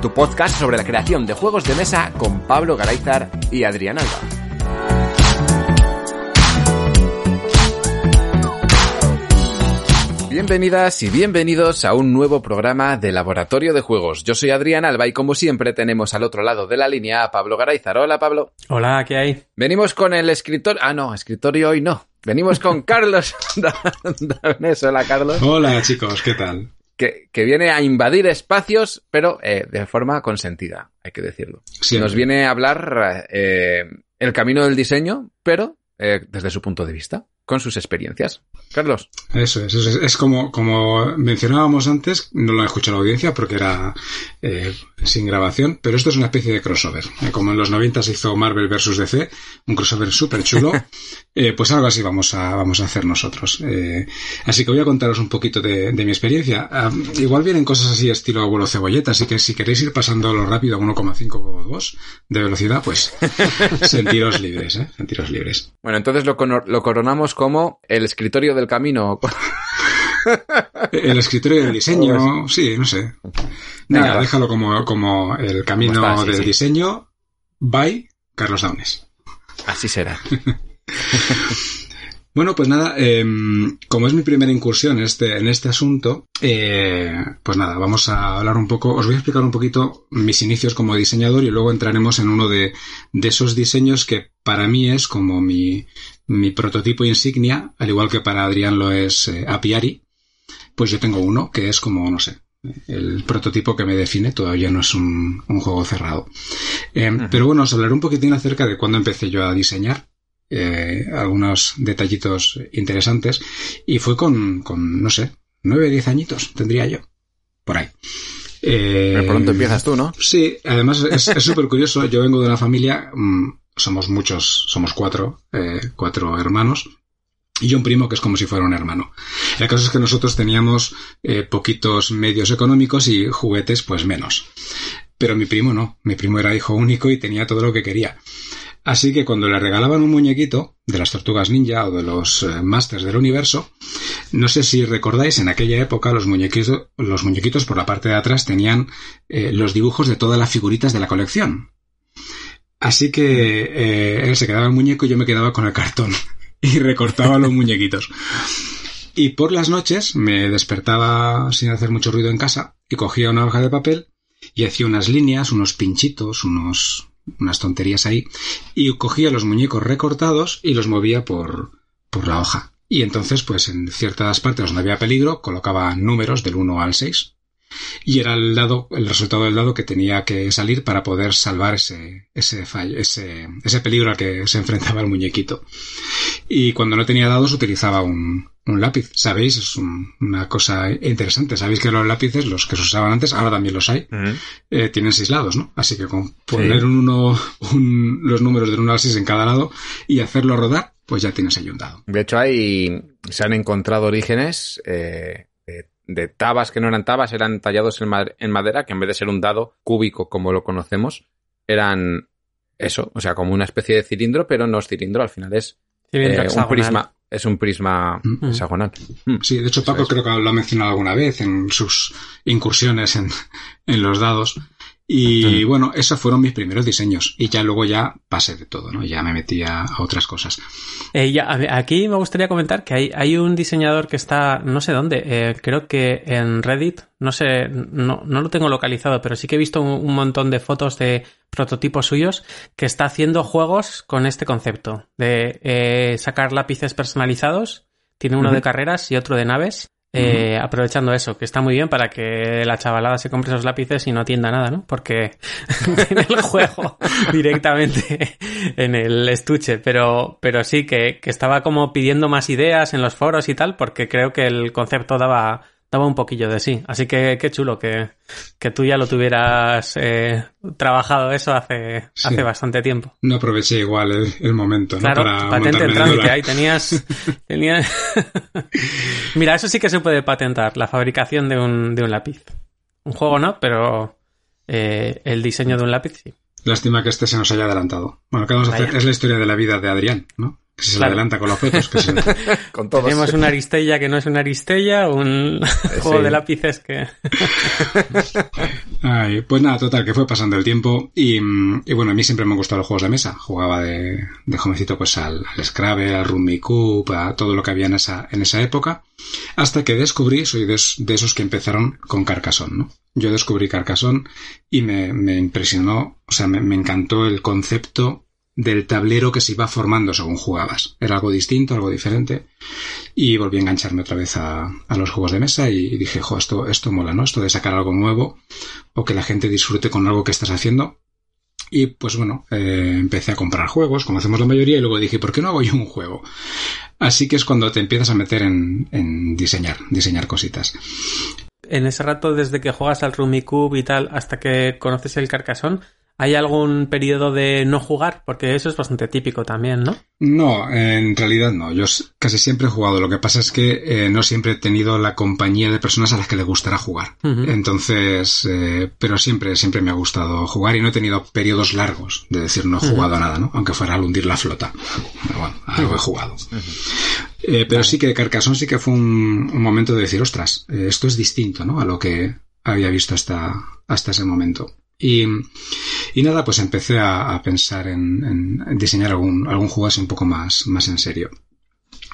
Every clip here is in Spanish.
Tu podcast sobre la creación de juegos de mesa con Pablo Garayzar y Adrián Alba. Bienvenidas y bienvenidos a un nuevo programa de Laboratorio de Juegos. Yo soy Adrián Alba y como siempre tenemos al otro lado de la línea a Pablo Garayzar. Hola Pablo. Hola, ¿qué hay? Venimos con el escritor... Ah, no, escritorio hoy no. Venimos con Carlos. Hola Carlos. Hola chicos, ¿qué tal? Que, que, viene a invadir espacios, pero eh, de forma consentida, hay que decirlo. Sí, Nos viene a hablar eh, el camino del diseño, pero eh, desde su punto de vista, con sus experiencias. Carlos. Eso es, eso es, es como, como mencionábamos antes, no lo ha escuchado la audiencia porque era eh, sin grabación, pero esto es una especie de crossover. Eh, como en los 90 se hizo Marvel vs. DC, un crossover súper chulo, eh, pues algo así vamos a, vamos a hacer nosotros. Eh, así que voy a contaros un poquito de, de mi experiencia. Uh, igual vienen cosas así estilo abuelo cebolleta, así que si queréis ir pasándolo rápido a 1,5 o 2 de velocidad, pues sentiros libres, ¿eh? Sentiros libres. Bueno, entonces lo, lo coronamos como el escritorio del camino. el escritorio del diseño, sí, no sé. Nada, Venga, déjalo como, como el camino está, sí, del sí. diseño by Carlos Daunes. Así será. Bueno, pues nada, eh, como es mi primera incursión en este, en este asunto, eh, pues nada, vamos a hablar un poco, os voy a explicar un poquito mis inicios como diseñador y luego entraremos en uno de, de esos diseños que para mí es como mi, mi prototipo insignia, al igual que para Adrián lo es eh, Apiari, pues yo tengo uno que es como, no sé, el prototipo que me define, todavía no es un, un juego cerrado. Eh. Pero bueno, os hablaré un poquitín acerca de cuándo empecé yo a diseñar eh, algunos detallitos interesantes y fue con, con no sé, nueve, diez añitos tendría yo, por ahí. Eh, Pero pronto empiezas tú, ¿no? Sí, además es súper curioso, yo vengo de una familia, mmm, somos muchos, somos cuatro, eh, cuatro hermanos, y un primo que es como si fuera un hermano. El caso es que nosotros teníamos eh, poquitos medios económicos y juguetes pues menos. Pero mi primo no, mi primo era hijo único y tenía todo lo que quería. Así que cuando le regalaban un muñequito de las tortugas ninja o de los eh, Masters del Universo, no sé si recordáis, en aquella época los muñequitos, los muñequitos por la parte de atrás tenían eh, los dibujos de todas las figuritas de la colección. Así que eh, él se quedaba el muñeco y yo me quedaba con el cartón y recortaba los muñequitos. Y por las noches me despertaba sin hacer mucho ruido en casa y cogía una hoja de papel y hacía unas líneas, unos pinchitos, unos unas tonterías ahí, y cogía los muñecos recortados y los movía por, por la hoja. Y entonces, pues en ciertas partes donde había peligro, colocaba números del 1 al 6. Y era el dado, el resultado del dado que tenía que salir para poder salvar ese, ese fallo, ese, ese peligro al que se enfrentaba el muñequito. Y cuando no tenía dados utilizaba un, un lápiz. ¿Sabéis? Es un, una cosa interesante. Sabéis que los lápices, los que se usaban antes, ahora también los hay, uh -huh. eh, tienen seis lados, ¿no? Así que con poner sí. un uno, un, los números del 1 al 6 en cada lado y hacerlo rodar, pues ya tienes ahí un dado. De hecho, hay, se han encontrado orígenes eh, de, tabas que no eran tabas, eran tallados en, ma en madera, que en vez de ser un dado cúbico como lo conocemos, eran eso, o sea, como una especie de cilindro, pero no es cilindro, al final es eh, un prisma. Es un prisma mm hexagonal. Sí, de hecho Paco creo que lo ha mencionado alguna vez en sus incursiones en, en los dados. Y mm. bueno, esos fueron mis primeros diseños. Y ya luego ya pasé de todo, ¿no? Ya me metí a, a otras cosas. Eh, ya, aquí me gustaría comentar que hay, hay un diseñador que está, no sé dónde, eh, creo que en Reddit, no sé, no, no lo tengo localizado, pero sí que he visto un, un, montón de fotos de prototipos suyos que está haciendo juegos con este concepto de eh, sacar lápices personalizados. Tiene uno uh -huh. de carreras y otro de naves. Eh, uh -huh. aprovechando eso, que está muy bien para que la chavalada se compre esos lápices y no atienda nada, ¿no? Porque en el juego directamente en el estuche, pero, pero sí que, que, estaba como pidiendo más ideas en los foros y tal, porque creo que el concepto daba, daba un poquillo de sí. Así que qué chulo que, que tú ya lo tuvieras eh, trabajado eso hace, Sí. hace bastante tiempo. No aproveché igual el, el momento, ¿no? Claro, Para patente en trámite, ahí tenías... tenías... Mira, eso sí que se puede patentar, la fabricación de un, de un lápiz. Un juego no, pero eh, el diseño de un lápiz sí. Lástima que este se nos haya adelantado. Bueno, ¿qué vamos a hacer? Es la historia de la vida de Adrián, ¿no? Que si se le Claro. adelanta con los fotos, que se... Con todos. Tenemos una aristella que no es una aristella, un juego sí. de lápices que... Ay, pues nada, total, que fue pasando el tiempo y, y bueno, a mí siempre me han gustado los juegos de mesa. Jugaba de, de jovencito pues al, al Scrabble, al Rummy Cube, a todo lo que había en esa, en esa época, hasta que descubrí, soy de, es- de esos que empezaron con Carcassonne, ¿no? Yo descubrí Carcassonne y me, me impresionó, o sea, me, me encantó el concepto del tablero que se iba formando según jugabas. Era algo distinto, algo diferente. Y volví a engancharme otra vez a, los juegos de mesa y dije, jo, esto, esto mola, ¿no? Esto de sacar algo nuevo o que la gente disfrute con algo que estás haciendo. Y pues bueno, eh, empecé a comprar juegos, como hacemos la mayoría, y luego dije, ¿por qué no hago yo un juego? Así que es cuando te empiezas a meter en, en diseñar, diseñar cositas. En ese rato, desde que juegas al Rummikub y tal, hasta que conoces el Carcassonne, ¿hay algún periodo de no jugar? Porque eso es bastante típico también, ¿no? No, en realidad no. Yo casi siempre he jugado. Lo que pasa es que eh, no siempre he tenido la compañía de personas a las que le gustará jugar. Entonces, eh, pero siempre, siempre me ha gustado jugar y no he tenido periodos largos de decir no he jugado a nada, ¿no? Aunque fuera al hundir la flota. Pero bueno, algo he jugado. Eh, pero sí que Carcassonne sí que fue un, un momento de decir, ostras, esto es distinto, ¿no? A lo que había visto hasta, hasta ese momento. Y, y nada, pues empecé a, a pensar en, en diseñar algún, algún juego así un poco más, más en serio.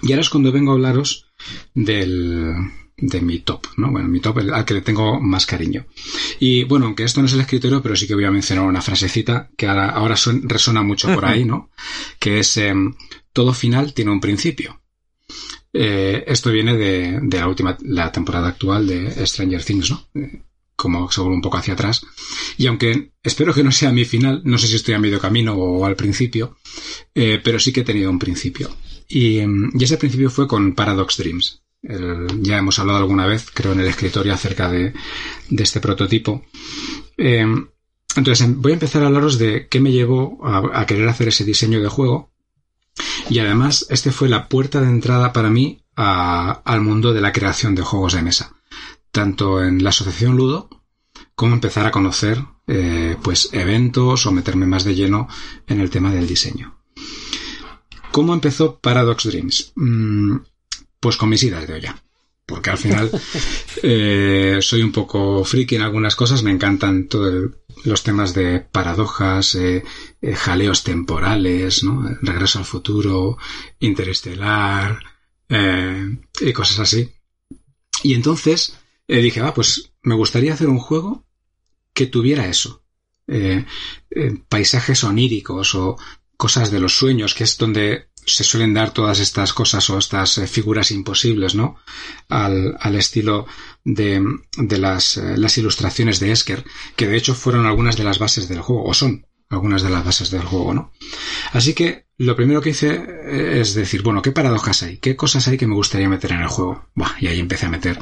Y ahora es cuando vengo a hablaros del, de mi top, ¿no? Bueno, mi top al que le tengo más cariño. Y bueno, aunque esto no es el escritorio, pero sí que voy a mencionar una frasecita que ahora, ahora resona mucho por ahí, ¿no? Que es, em, todo final tiene un principio. Eh, esto viene de, de la última, la temporada actual de Stranger Things, ¿no? Como se vuelve un poco hacia atrás. Y aunque espero que no sea mi final, no sé si estoy a medio camino o al principio, eh, pero sí que he tenido un principio. Y, mm, ese principio fue con Paradox Dreams. Ya hemos hablado alguna vez, creo, en el escritorio acerca de, este prototipo. Eh, entonces, em- voy a empezar a hablaros de qué me llevó a, querer hacer ese diseño de juego. Y además, este fue la puerta de entrada para mí al mundo de la creación de juegos de mesa. Tanto en la asociación Ludo, como empezar a conocer eh, pues eventos o meterme más de lleno en el tema del diseño. ¿Cómo empezó Paradox Dreams? Mm, pues con mis idas de olla. Porque al final eh, soy un poco friki en algunas cosas, me encantan todos los temas de paradojas, eh, jaleos temporales, ¿no? regreso al futuro, interestelar y cosas así. Y entonces eh, dije, ah, pues me gustaría hacer un juego que tuviera eso. Eh, eh, paisajes oníricos o cosas de los sueños, que es donde se suelen dar todas estas cosas o estas figuras imposibles, ¿no? Al, al estilo de, de las, las ilustraciones de Esker, que de hecho fueron algunas de las bases del juego, o son algunas de las bases del juego, ¿no? Así que lo primero que hice es decir, bueno, ¿qué paradojas hay? ¿Qué cosas hay que me gustaría meter en el juego? Buah, y ahí empecé a meter.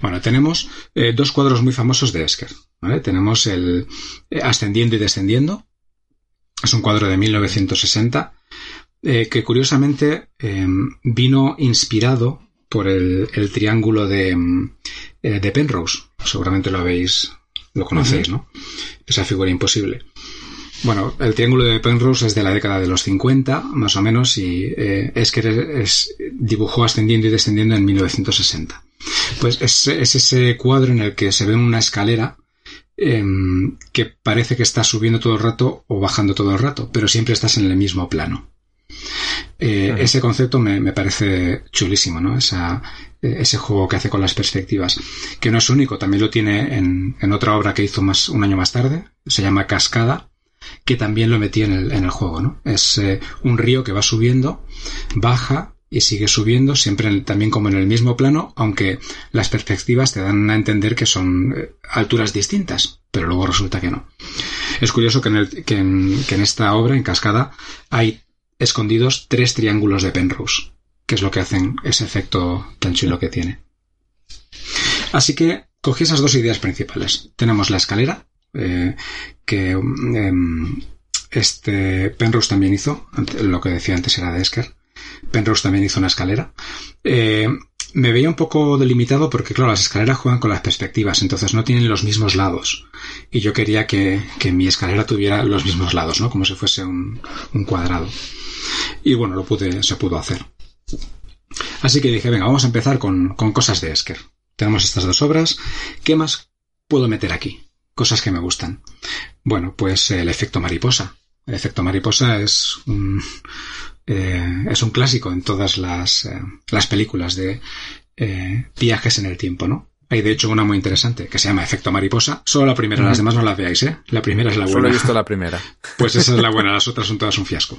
Bueno, tenemos eh, dos cuadros muy famosos de Esker, ¿vale? Tenemos el eh, Ascendiendo y Descendiendo. Es un cuadro de 1960 eh, que curiosamente eh, vino inspirado por el, el triángulo de, mm, eh, de Penrose. Seguramente lo habéis, lo conocéis, ¿no? Esa figura imposible. Bueno, el triángulo de Penrose es de la década de los 50, más o menos, y eh, Esker es, dibujó ascendiendo y descendiendo en 1960. Pues es, es ese cuadro en el que se ve una escalera eh, que parece que está subiendo todo el rato o bajando todo el rato, pero siempre estás en el mismo plano. Eh. Ese concepto me, me parece chulísimo, ¿no? Esa, eh, ese juego que hace con las perspectivas, que no es único, también lo tiene en, en otra obra que hizo más, un año más tarde, se llama Cascada, que también lo metí en el, en el juego, ¿no? Es eh, un río que va subiendo, baja y sigue subiendo, siempre también como en el mismo plano, aunque las perspectivas te dan a entender que son eh, alturas distintas, pero luego resulta que no. Es curioso que en, el- que en- que en esta obra, en Cascada, hay escondidos tres triángulos de Penrose, que es lo que hacen ese efecto tan chulo que tiene. Así que cogí esas dos ideas principales. Tenemos la escalera, eh, que em, este Penrose también hizo, lo que decía antes era de Esker. Penrose también hizo una escalera. Eh, me veía un poco delimitado porque, claro, las escaleras juegan con las perspectivas, entonces no tienen los mismos lados. Y yo quería que, que mi escalera tuviera los mismos lados, ¿no? Como si fuese un, un cuadrado. Y bueno, lo pude, se pudo hacer. Así que dije, venga, vamos a empezar con, con cosas de Esker. Tenemos estas dos obras. ¿Qué más puedo meter aquí? Cosas que me gustan. Bueno, pues el efecto mariposa. El efecto mariposa es un, eh, es un clásico en todas las, eh, las películas de eh, viajes en el tiempo, ¿no? Hay de hecho una muy interesante que se llama Efecto Mariposa. Solo la primera, las demás no las veáis, ¿eh? La primera es la buena. Solo he visto la primera. Pues esa es la buena, las otras son todas un fiasco.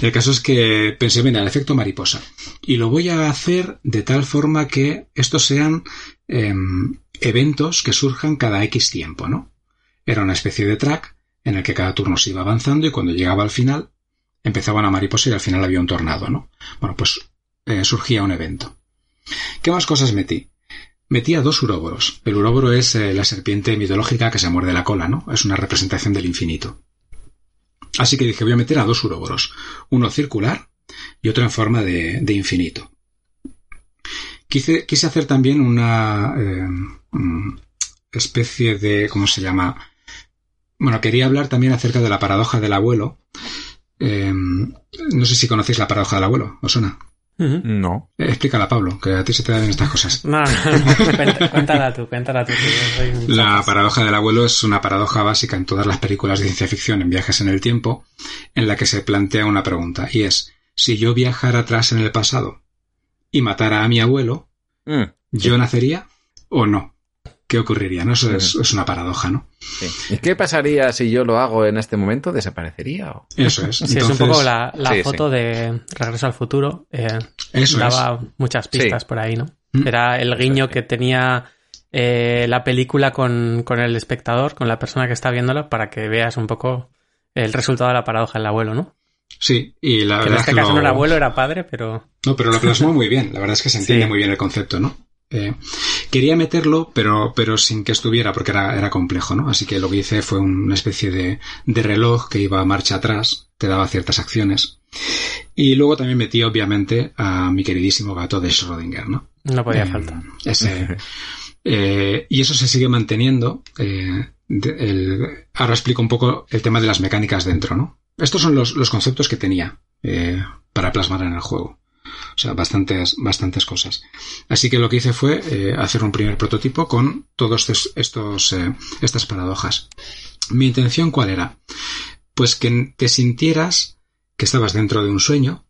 El caso es que pensé, venga, el efecto mariposa. Y lo voy a hacer de tal forma que estos sean em, eventos que surjan cada X tiempo, ¿no? Era una especie de track en el que cada turno se iba avanzando y cuando llegaba al final empezaba una mariposa y al final había un tornado, ¿no? Bueno, pues eh, surgía un evento. ¿Qué más cosas metí? Metí a dos uróboros. El uróboro es eh, la serpiente mitológica que se muerde la cola, ¿no? Es una representación del infinito. Así que dije, voy a meter a dos uróboros. Uno circular y otro en forma de, de infinito. Quise, quise, hacer también una eh, mm, especie de... ¿cómo se llama? Bueno, quería hablar también acerca de la paradoja del abuelo. Eh, no sé si conocéis la paradoja del abuelo, ¿os suena? No. Eh, explícala, Pablo, que a ti se te dan estas cosas. No, no, cuéntala tú, cuéntala tú. La paradoja del abuelo es una paradoja básica en todas las películas de ciencia ficción en viajes en el tiempo, en la que se plantea una pregunta, y es, si yo viajara atrás en el pasado y matara a mi abuelo, Mm, ¿yo nacería o no? ¿Qué ocurriría? ¿No? Eso es, es una paradoja, ¿no? sí. ¿Y qué pasaría si yo lo hago en este momento? ¿Desaparecería? o? Eso es. Sí, es un Entonces, poco la, la Sí, foto de Regreso al Futuro. eh, Eso daba muchas pistas Sí. por ahí, ¿no? Mm. Era el guiño que tenía eh, la película con, con el espectador, con la persona que está viéndola, para que veas un poco el resultado de la paradoja del abuelo, ¿no? Sí, y la Que en verdad es este que caso lo- no era abuelo, era padre, pero... No, pero lo plasmó muy bien. La verdad es que se entiende Sí. muy bien el concepto, ¿no? Eh, quería meterlo, pero, pero sin que estuviera, porque era, era complejo, ¿no? Así que lo que hice fue una especie de, de reloj que iba a marcha atrás, te daba ciertas acciones. Y luego también metí, obviamente, a mi queridísimo gato de Schrödinger, ¿no? No podía Eh, faltar. Ese, eh, y eso se sigue manteniendo. eh, de- el- ahora explico un poco el tema de las mecánicas dentro, ¿no? Estos son los, los conceptos que tenía eh, para plasmar en el juego. O sea, bastantes, bastantes cosas. Así que lo que hice fue eh, hacer un primer prototipo con todos estos, estos eh, estas paradojas. Mi intención cuál era? Pues que te sintieras que estabas dentro de un sueño,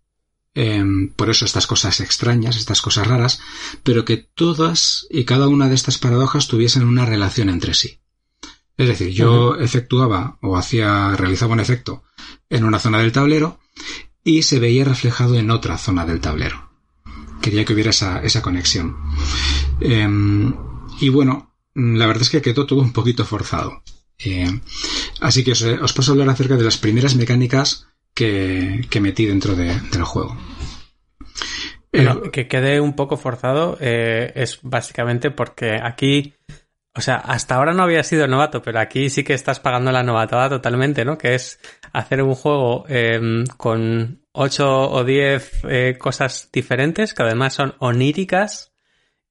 em, por eso estas cosas extrañas, estas cosas raras, pero que todas y cada una de estas paradojas tuviesen una relación entre sí. Es decir, yo efectuaba o hacía, realizaba un efecto en una zona del tablero y se veía reflejado en otra zona del tablero. Quería que hubiera esa, esa conexión. Em, y bueno, la verdad es que quedó todo un poquito forzado. Eh, así que os, os paso a hablar acerca de las primeras mecánicas que, que metí dentro de- del juego. Pero Eh, que quede un poco forzado eh, es básicamente porque aquí, o sea, hasta ahora no había sido novato, pero aquí sí que estás pagando la novatada totalmente, ¿no? Que es hacer un juego eh, con 8 o 10 eh, cosas diferentes, que además son oníricas,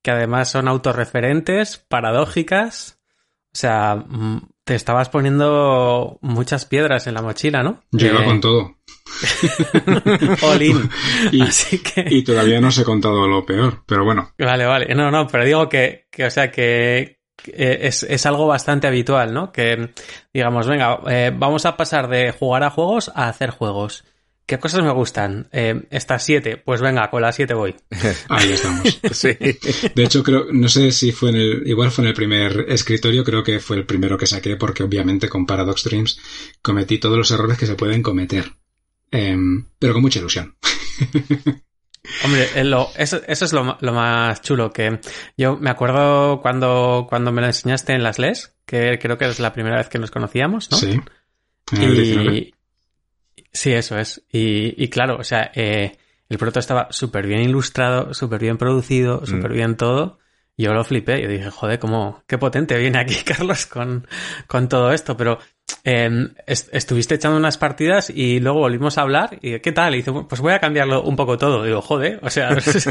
que además son autorreferentes, paradójicas. O sea, mm, te estabas poniendo muchas piedras en la mochila, ¿no? yo iba Eh, con todo. all in. Y- Así que... Y todavía no os he contado lo peor, pero bueno. Vale, vale. No, no, pero digo que, que o sea, que, es, es algo bastante habitual, ¿no? Que, digamos, venga, eh, vamos a pasar de jugar a juegos a hacer juegos. ¿Qué cosas me gustan? Eh, estas siete, pues venga, con las siete voy. Ahí estamos. Sí. De hecho, creo, no sé si fue en el, igual fue en el primer escritorio, creo que fue el primero que saqué, porque obviamente con Paradox Dreams cometí todos los errores que se pueden cometer. Em, pero con mucha ilusión. Hombre, lo- eso, eso es lo, lo más chulo, que yo me acuerdo cuando, cuando me lo enseñaste en las LES, que creo que es la primera vez que nos conocíamos, ¿no? Sí. En el 19. Y sí, eso es. Y, y claro, o sea, eh, el proto estaba súper bien ilustrado, súper bien producido, súper bien todo. Yo lo flipé, yo dije, joder, cómo, qué potente viene aquí Carlos con, con todo esto, pero eh, est- estuviste echando unas partidas y luego volvimos a hablar y ¿qué tal? Y dice, pues voy a cambiarlo un poco todo. digo, joder, o sea, si,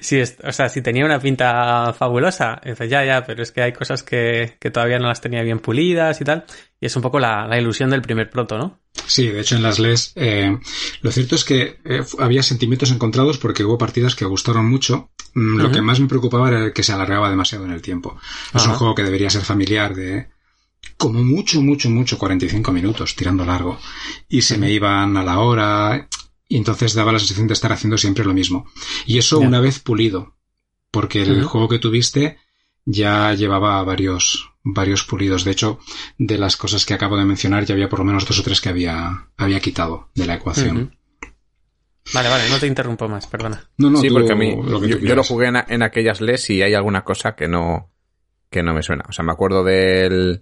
si es- o sea, si tenía una pinta fabulosa, y dice, ya, ya, pero es que hay cosas que, que todavía no las tenía bien pulidas y tal, y es un poco la, la ilusión del primer proto, ¿no? Sí, de hecho en las LES eh, lo cierto es que eh, había sentimientos encontrados porque hubo partidas que gustaron mucho. Mm, Lo que más me preocupaba era que se alargaba demasiado en el tiempo. Es un juego que debería ser familiar de como mucho, mucho, mucho 45 minutos tirando largo. Y se me iban a la hora y entonces daba la sensación de estar haciendo siempre lo mismo. Y eso una vez pulido, porque el juego que tuviste ya llevaba varios, varios pulidos. De hecho, de las cosas que acabo de mencionar, ya había por lo menos dos o tres que había, había quitado de la ecuación. Vale, vale, no te interrumpo más, perdona. No, no, sí, tú porque a mí, lo yo, yo lo jugué en, en aquellas LES y hay alguna cosa que no, que no me suena. O sea, me acuerdo del,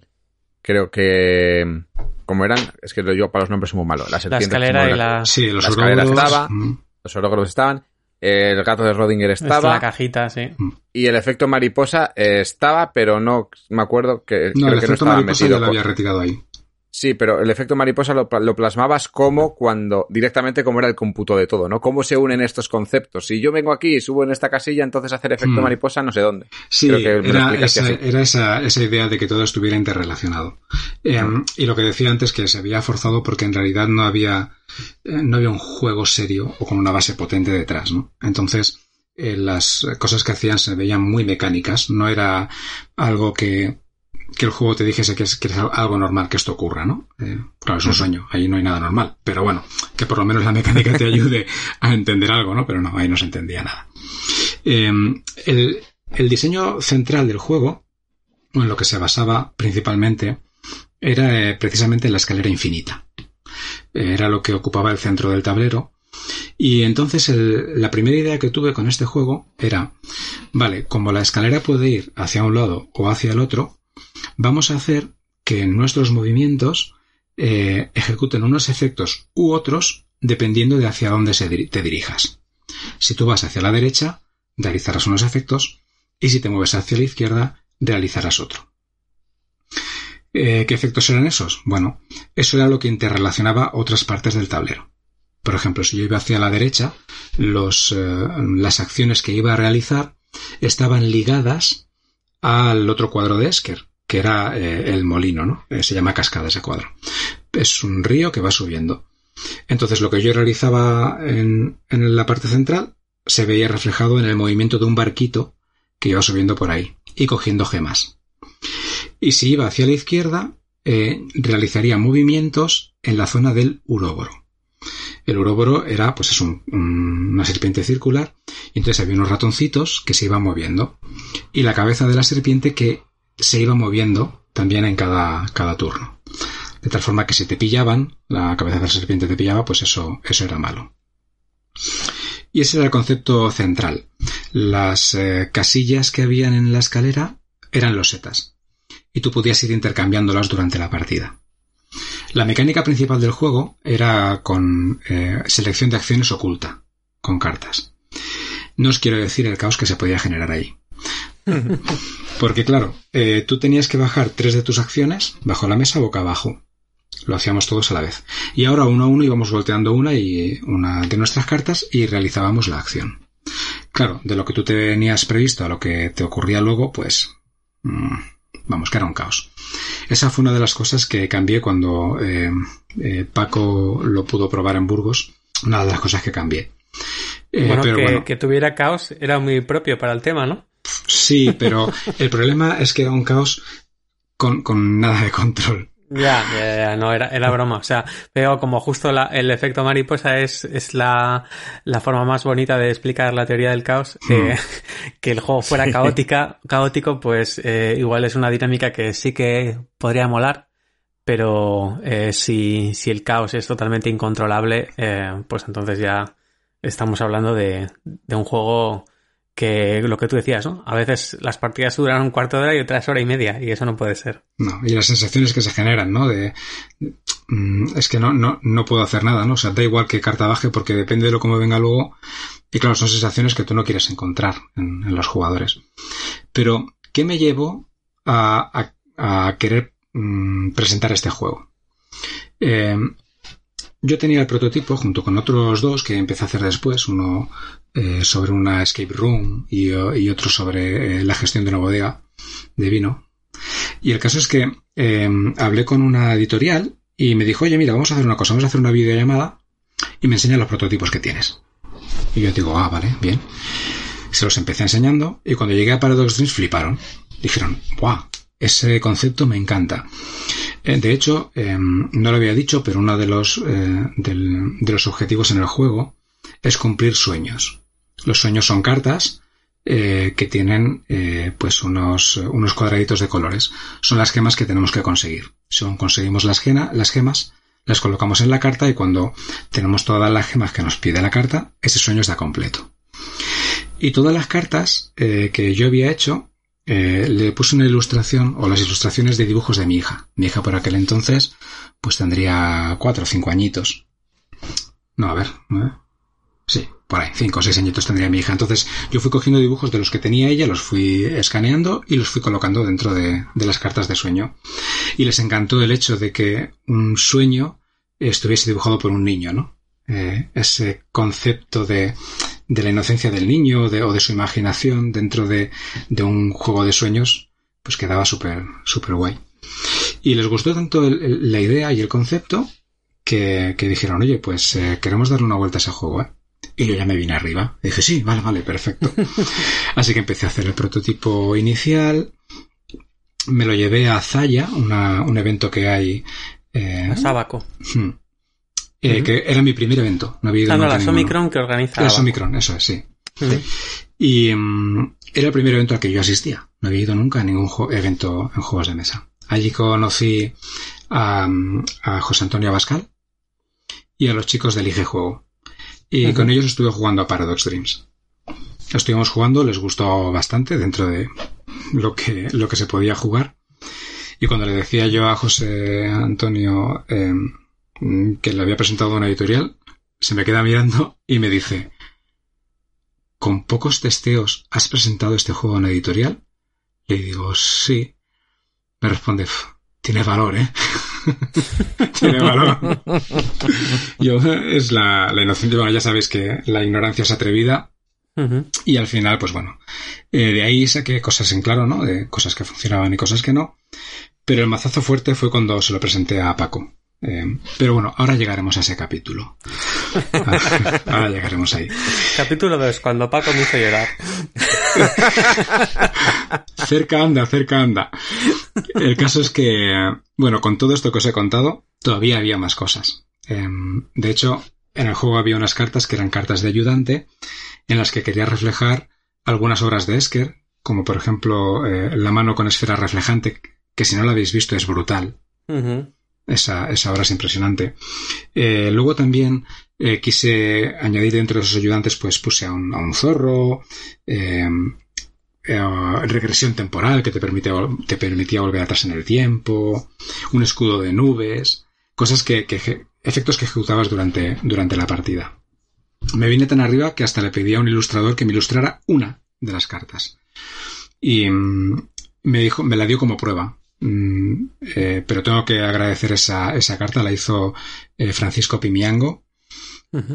creo que, como eran, es que yo para los nombres soy muy malo. La, La escalera y la, Sí, los la escalera estaba. mm, Los orogros estaban, el gato de Rodinger es estaba, la cajita, sí. y el efecto mariposa eh, estaba, pero no, me acuerdo que, No, creo el que no efecto estaba mariposa metido. ya lo había retirado ahí. Sí, pero el efecto mariposa lo, pla- lo plasmabas como cuando, directamente como era el cómputo de todo, ¿no? ¿Cómo se unen estos conceptos? Si yo vengo aquí y subo en esta casilla, entonces hacer efecto Hmm. mariposa no sé dónde. Sí, Creo que era, esa, era esa, esa idea de que todo estuviera interrelacionado. Eh, y lo que decía antes que se había forzado porque en realidad no había, eh, no había un juego serio o con una base potente detrás, ¿no? Entonces, eh, las cosas que hacían se veían muy mecánicas, no era algo que, que el juego te dijese que es, que es algo normal que esto ocurra, ¿no? Eh, claro, es un sueño, ahí no hay nada normal, pero bueno, que por lo menos la mecánica te ayude a entender algo, ¿no? Pero no, ahí no se entendía nada. Eh, el, el diseño central del juego, o en lo que se basaba principalmente, era eh, precisamente en la escalera infinita. Era lo que ocupaba el centro del tablero. Y entonces el- la primera idea que tuve con este juego era, vale, como la escalera puede ir hacia un lado o hacia el otro, vamos a hacer que nuestros movimientos eh, ejecuten unos efectos u otros dependiendo de hacia dónde te dirijas. Si tú vas hacia la derecha, realizarás unos efectos y si te mueves hacia la izquierda, realizarás otro. Eh, ¿Qué efectos eran esos? Bueno, eso era lo que interrelacionaba otras partes del tablero. Por ejemplo, si yo iba hacia la derecha, eh, las acciones que iba a realizar estaban ligadas al otro cuadro de Esker, que era eh, el molino, ¿no? Eh, se llama cascada ese cuadro. Es un río que va subiendo. Entonces lo que yo realizaba en, en la parte central se veía reflejado en el movimiento de un barquito que iba subiendo por ahí y cogiendo gemas. Y si iba hacia la izquierda, eh, realizaría movimientos en la zona del uróboro. El uróboro era, pues es un- un- una serpiente circular, y entonces había unos ratoncitos que se iban moviendo, y la cabeza de la serpiente que se iba moviendo también en cada, cada turno. De tal forma que si te pillaban, la cabeza de la serpiente te pillaba, pues eso, eso era malo. Y ese era el concepto central. Las eh, casillas que habían en la escalera eran los setas. Y tú podías ir intercambiándolas durante la partida. La mecánica principal del juego era con eh, selección de acciones oculta, con cartas. No os quiero decir el caos que se podía generar ahí. Porque claro, eh, tú tenías que bajar tres de tus acciones bajo la mesa boca abajo. Lo hacíamos todos a la vez. Y ahora uno a uno íbamos volteando una y una de nuestras cartas y realizábamos la acción. Claro, de lo que tú tenías previsto a lo que te ocurría luego, pues mm, vamos, que era un caos. Esa fue una de las cosas que cambié cuando eh, eh, Paco lo pudo probar en Burgos. Una de las cosas que cambié. Eh, bueno, pero que, bueno, que tuviera caos era muy propio para el tema, ¿no? sí, pero el problema es que era un caos con, con nada de control. Ya, ya, ya, no, era, era broma. O sea, veo como justo la- el efecto mariposa es, es la, la forma más bonita de explicar la teoría del caos. eh, que el juego fuera caótica, caótico, pues eh, igual es una dinámica que sí que podría molar, pero eh, si, si el caos es totalmente incontrolable, eh, pues entonces ya estamos hablando de, de un juego que lo que tú decías, ¿no? A veces las partidas duran un cuarto de hora y otras hora y media, y eso no puede ser. No, y las sensaciones que se generan, ¿no? De, mm, es que no, no, no puedo hacer nada, ¿no? O sea, da igual que carta baje porque depende de lo como venga luego. Y claro, son sensaciones que tú no quieres encontrar en, los jugadores. Pero, ¿qué me llevo a, a, a querer mm, presentar este juego? Eh, yo tenía el prototipo junto con otros dos que empecé a hacer después, uno eh, sobre una escape room y, otro sobre eh, la gestión de una bodega de vino. Y el caso es que eh, hablé con una editorial y me dijo, oye, mira, vamos a hacer una cosa, vamos a hacer una videollamada y me enseña los prototipos que tienes. Y yo digo, ah, vale, bien. Se los empecé enseñando y cuando llegué a Paradox Dreams fliparon. Dijeron, ¡guau! Ese concepto me encanta. Eh, De hecho, eh, no lo había dicho, pero uno de los, eh, de los objetivos en el juego es cumplir sueños. Los sueños son cartas eh, que tienen pues unos, unos cuadraditos de colores. Son las gemas que tenemos que conseguir. Son, conseguimos las, gemas, las colocamos en la carta y cuando tenemos todas las gemas que nos pide la carta, ese sueño está completo. Y todas las cartas que yo había hecho eh, le puse una ilustración o las ilustraciones de dibujos de mi hija. Mi hija por aquel entonces pues tendría cuatro o cinco añitos. No, a ver. ¿eh? Sí, por ahí, cinco o seis añitos tendría mi hija. Entonces yo fui cogiendo dibujos de los que tenía ella, los fui escaneando y los fui colocando dentro de, de las cartas de sueño. Y les encantó el hecho de que un sueño estuviese dibujado por un niño, ¿no? Eh, ese concepto de, de la inocencia del niño de- o de su imaginación dentro de, de un juego de sueños, pues quedaba súper, súper guay. Y les gustó tanto el- el- la idea y el concepto que, que dijeron, oye, pues eh, queremos darle una vuelta a ese juego, ¿eh? Y yo ya me vine arriba. dije, sí, vale, vale, perfecto. Así que empecé a hacer el prototipo inicial. Me lo llevé a Zaya, una- un evento que hay. eh, A Sábaco. hmm, eh, que era mi primer evento. No había ido Ah, no, la. Omicron que organiza. La. Omicron, eso es, sí. Y mm, era el primer evento al que yo asistía. No había ido nunca a ningún evento en juegos de mesa. Allí conocí a, mm, a José Antonio Abascal y a los chicos del IG Juego. Y con ellos estuve jugando a Paradox Dreams. Estuvimos jugando, les gustó bastante dentro de lo que, lo que se podía jugar. Y cuando le decía yo a José Antonio eh, mm, que le había presentado una editorial, se me queda mirando y me dice, ¿con pocos testeos has presentado este juego a una editorial? Le digo, sí. Me responde, "Uf, tiene valor, ¿eh? tiene valor. Yo, es la, la inocencia, bueno, ya sabéis que la ignorancia es atrevida y al final, pues bueno, eh, de ahí saqué cosas en claro, ¿no? De cosas que funcionaban y cosas que no. Pero el mazazo fuerte fue cuando se lo presenté a Paco. Eh, pero bueno, ahora llegaremos a ese capítulo. ahora llegaremos ahí. Capítulo 2, cuando Paco me hizo llorar. Cerca anda, cerca anda. El caso es que, bueno, con todo esto que os he contado, todavía había más cosas. Em, de hecho, en el juego había unas cartas que eran cartas de ayudante, en las que quería reflejar algunas obras de Esker, como por ejemplo eh, La mano con esfera reflejante, que si no la habéis visto es brutal. Ujú. Esa, esa obra es impresionante. Eh, luego también eh, quise añadir dentro de esos ayudantes, pues puse a un, zorro, eh, eh, regresión temporal que te, permite, te permitía volver atrás en el tiempo, un escudo de nubes, cosas que, que efectos que ejecutabas durante, durante la partida. Me vine tan arriba que hasta le pedí a un ilustrador que me ilustrara una de las cartas. Y mm, me dijo, me la dio como prueba. Mm, eh, pero tengo que agradecer esa, esa carta, la hizo eh, Francisco Pimiango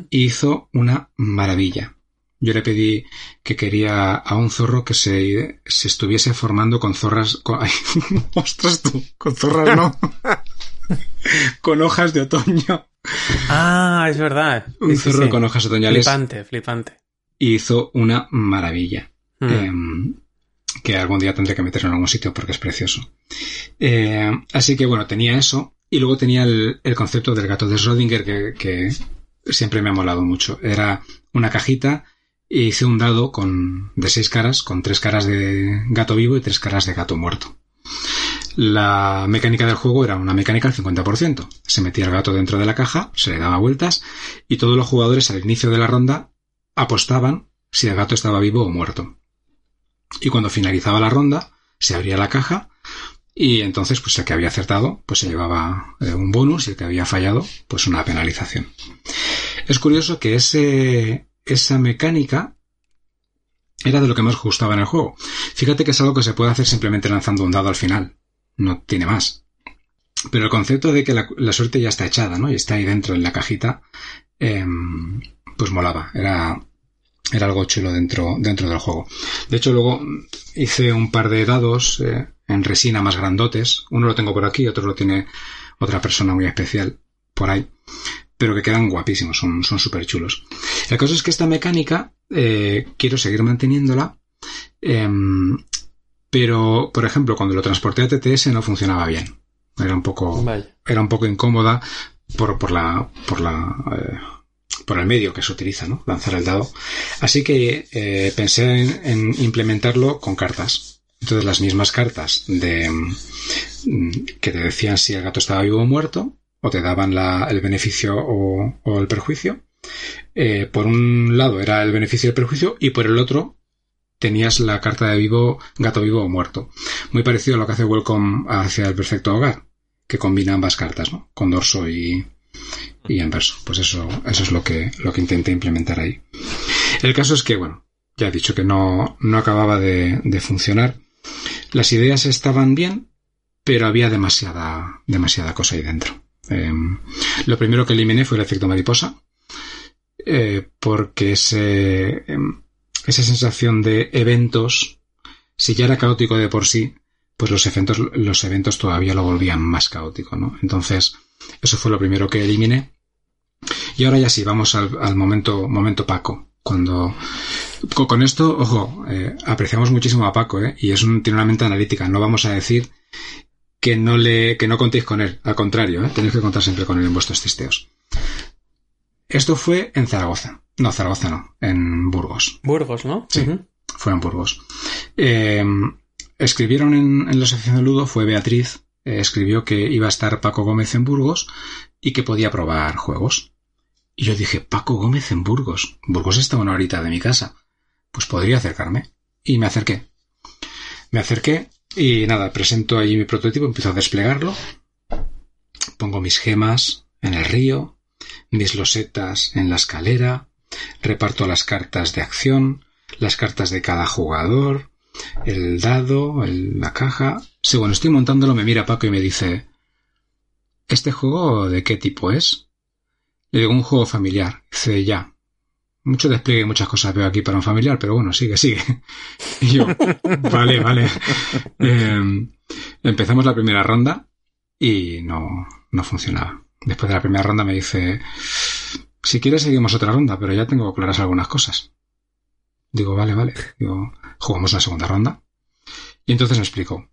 hizo una maravilla. Yo le pedí que quería a un zorro que se, se estuviese formando con zorras. Con, ay, ostras tú, con zorras no. con hojas de otoño. Ah, es verdad. Un sí, zorro sí. con hojas otoñales. Flipante, flipante. Hizo una maravilla. Mm. Em, que algún día tendré que meterlo en algún sitio porque es precioso. Eh, así que bueno, tenía eso. Y luego tenía el, concepto del gato de Schrödinger que, siempre me ha molado mucho. Era una cajita e hice un dado con, de seis caras, con tres caras de gato vivo y tres caras de gato muerto. La mecánica del juego era una mecánica al 50%. Se metía el gato dentro de la caja, se le daba vueltas y todos los jugadores al inicio de la ronda apostaban si el gato estaba vivo o muerto. Y cuando finalizaba la ronda, se abría la caja y entonces, pues el que había acertado, pues se llevaba eh, un bonus y el que había fallado, pues una penalización. Es curioso que ese, esa mecánica era de lo que más gustaba en el juego. Fíjate que es algo que se puede hacer simplemente lanzando un dado al final. No tiene más. Pero el concepto de que la, suerte ya está echada, ¿no? Y está ahí dentro en la cajita, em, pues molaba. Era, era algo chulo dentro, dentro del juego. De hecho, luego hice un par de dados eh, en resina más grandotes. Uno lo tengo por aquí, otro lo tiene otra persona muy especial por ahí. Pero que quedan guapísimos, son súper chulos. La cosa es que esta mecánica eh, quiero seguir manteniéndola. em, pero, por ejemplo, cuando lo transporté a TTS no funcionaba bien. Era un poco, era un poco incómoda por, por la, por la, eh, por el medio que se utiliza, ¿no? Lanzar el dado. Así que eh, pensé en, en implementarlo con cartas. Entonces las mismas cartas de mm, que te decían si el gato estaba vivo o muerto, o te daban el beneficio o, o el perjuicio. Eh, por un lado era el beneficio y el perjuicio, y por el otro tenías la carta de vivo, gato vivo o muerto. Muy parecido a lo que hace Welcome hacia el perfecto hogar, que combina ambas cartas, ¿no? Con dorso y, y anverso. Pues eso, eso es lo que, lo que intenté implementar ahí. El caso es que, bueno, ya he dicho que no, no acababa de, funcionar. Las ideas estaban bien, pero había demasiada, demasiada cosa ahí dentro. Eh, lo primero que eliminé fue el efecto mariposa, eh, porque ese, em, esa sensación de eventos, si ya era caótico de por sí, pues los eventos, los eventos todavía lo volvían más caótico, ¿no? Entonces, eso fue lo primero que eliminé. Y ahora ya sí, vamos al, al momento, momento Paco. Cuando, co- con esto, ojo, eh, apreciamos muchísimo a Paco, ¿eh? Y es un, tiene una mente analítica. No vamos a decir que no le, que no contéis con él. Al contrario, ¿eh? Tenéis que contar siempre con él en vuestros testeos. Esto fue en Zaragoza. No, Zaragoza no, en Burgos. Burgos, ¿no? Sí. Fue en Burgos. Eh, escribieron en, en la sección de Ludo, fue Beatriz, escribió que iba a estar Paco Gómez en Burgos y que podía probar juegos. Y yo dije, Paco Gómez en Burgos. Burgos está una horita de mi casa. Pues podría acercarme. Y me acerqué. Me acerqué y nada, presento ahí mi prototipo, empiezo a desplegarlo. Pongo mis gemas en el río, mis losetas en la escalera, reparto las cartas de acción, las cartas de cada jugador, el dado, la caja. Según estoy montándolo, me mira Paco y me dice, ¿este juego de qué tipo es? Le digo, un juego familiar. Dice, ya. Mucho despliegue y muchas cosas veo aquí para un familiar, pero bueno, sigue, sigue. Y yo, vale, vale. Eh, empezamos la primera ronda y no, no funcionaba. Después de la primera ronda me dice, si quieres seguimos otra ronda, pero ya tengo claras algunas cosas. Digo, vale, vale. Digo, jugamos una segunda ronda. Y entonces me explicó.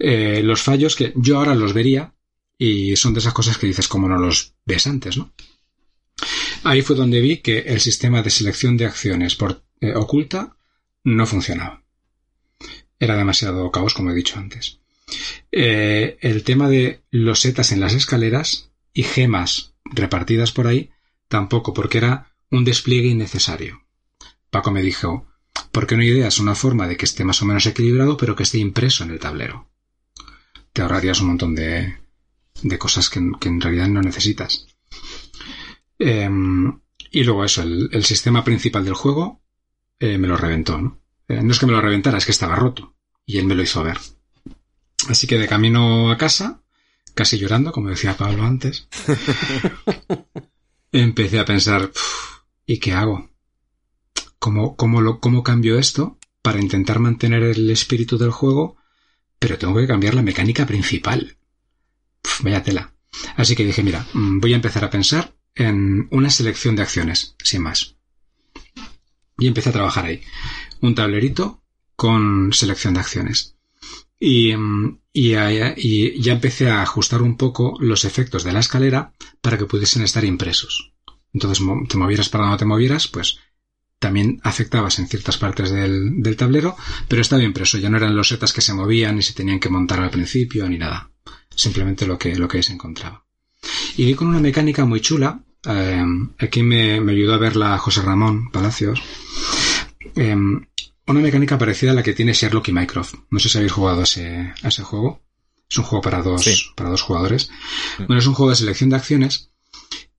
Eh, los fallos que yo ahora los vería y son de esas cosas que dices como no los ves antes, ¿no? Ahí fue donde vi que el sistema de selección de acciones por eh, oculta no funcionaba. Era demasiado caos, como he dicho antes. Eh, el tema de losetas en las escaleras y gemas repartidas por ahí tampoco, porque era un despliegue innecesario. Paco me dijo, ¿por qué no ideas una forma de que esté más o menos equilibrado, pero que esté impreso en el tablero? Te ahorrarías un montón de, de cosas que, que en realidad no necesitas. Em, y luego eso, el, el sistema principal del juego eh, me lo reventó, ¿no? Eh, no es que me lo reventara, es que estaba roto. Y él me lo hizo ver. Así que de camino a casa, casi llorando, como decía Pablo antes, empecé a pensar, "Puf, ¿y qué hago? ¿Cómo, cómo, lo, ¿Cómo cambio esto para intentar mantener el espíritu del juego, pero tengo que cambiar la mecánica principal? Vaya tela. Así que dije, mira, mm, voy a empezar a pensar en una selección de acciones, sin más. Y empecé a trabajar ahí. Un tablerito con selección de acciones. Y, mm, y, y ya empecé a ajustar un poco los efectos de la escalera para que pudiesen estar impresos. Entonces, te movieras para donde te movieras, pues también afectabas en ciertas partes del, del tablero, pero estaba impreso. Ya no eran los setas que se movían ni se tenían que montar al principio ni nada. Simplemente lo que, lo que se encontraba. Y vi con una mecánica muy chula. eh, aquí me, me ayudó a verla José Ramón Palacios. em, una mecánica parecida a la que tiene Sherlock y Mycroft. No sé si habéis jugado a ese, a ese juego. Es un juego para dos, Sí. para dos jugadores. Bueno, es un juego de selección de acciones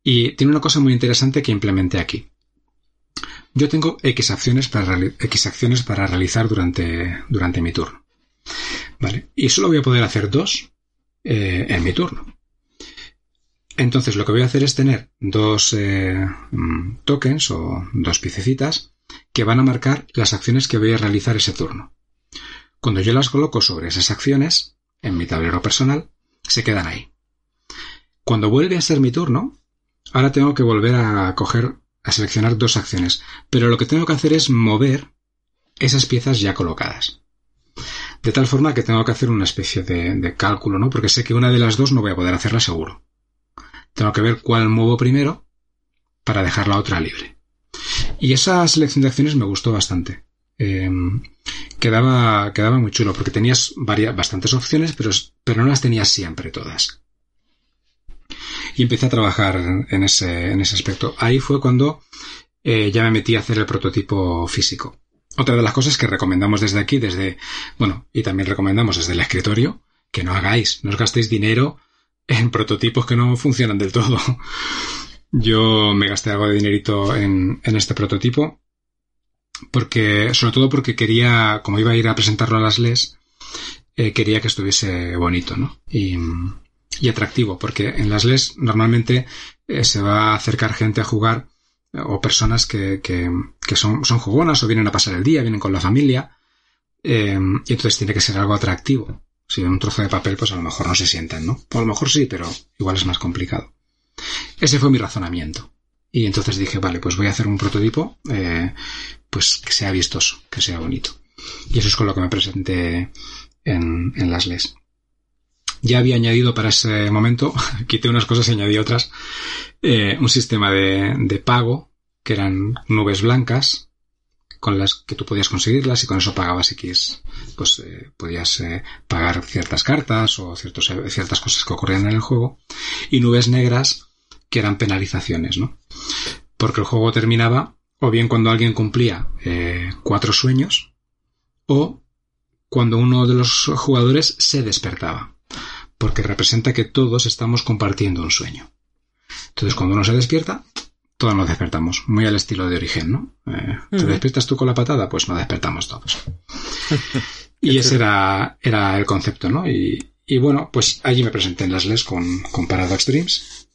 y tiene una cosa muy interesante que implementé aquí. Yo tengo X acciones para, realizar durante, durante mi turno. Vale. Y solo voy a poder hacer dos eh, en mi turno. Entonces lo que voy a hacer es tener dos eh, mm, tokens o dos piececitas que van a marcar las acciones que voy a realizar ese turno. Cuando yo las coloco sobre esas acciones, en mi tablero personal, se quedan ahí. Cuando vuelve a ser mi turno, ahora tengo que volver a coger, a seleccionar dos acciones, pero lo que tengo que hacer es mover esas piezas ya colocadas. De tal forma que tengo que hacer una especie de, cálculo, ¿no? Porque sé que una de las dos no voy a poder hacerla seguro. Tengo que ver cuál muevo primero para dejar la otra libre. Y esa selección de acciones me gustó bastante. Eh, quedaba, quedaba muy chulo porque tenías varias, bastantes opciones, pero, pero no las tenías siempre todas. Y empecé a trabajar en ese, en ese aspecto. Ahí fue cuando eh, ya me metí a hacer el prototipo físico. Otra de las cosas que recomendamos desde aquí, desde, bueno, y también recomendamos desde el escritorio, que no hagáis, no os gastéis dinero en prototipos que no funcionan del todo. Yo me gasté algo de dinerito en, este prototipo, porque, sobre todo porque quería, como iba a ir a presentarlo a las LES, eh, quería que estuviese bonito, ¿no? Y, y atractivo, porque en las LES normalmente eh, se va a acercar gente a jugar o personas que, que, son, son jugonas o vienen a pasar el día, vienen con la familia, eh, y entonces tiene que ser algo atractivo. Si un trozo de papel, pues a lo mejor no se sientan, ¿no? O a lo mejor sí, pero igual es más complicado. Ese fue mi razonamiento. Y entonces dije, vale, pues voy a hacer un prototipo, eh, pues que sea vistoso, que sea bonito. Y eso es con lo que me presenté en, en las LES. Ya había añadido para ese momento, quité unas cosas y añadí otras, eh, un sistema de, de pago, que eran nubes blancas, con las que tú podías conseguirlas y con eso pagabas X, pues eh, podías eh, pagar ciertas cartas o ciertas cosas que ocurrían en el juego, y nubes negras que eran penalizaciones, ¿no? Porque el juego terminaba o bien cuando alguien cumplía cuatro sueños o cuando uno de los jugadores se despertaba, porque representa que todos estamos compartiendo un sueño. Entonces cuando uno se despierta, todos nos despertamos, muy al estilo de origen, ¿no? Eh, ¿Te despiertas tú con la patada? Pues nos despertamos todos. y ese era, era el concepto, ¿no? Y, y bueno, pues allí me presenté en las LES con, con Paradox Dreams.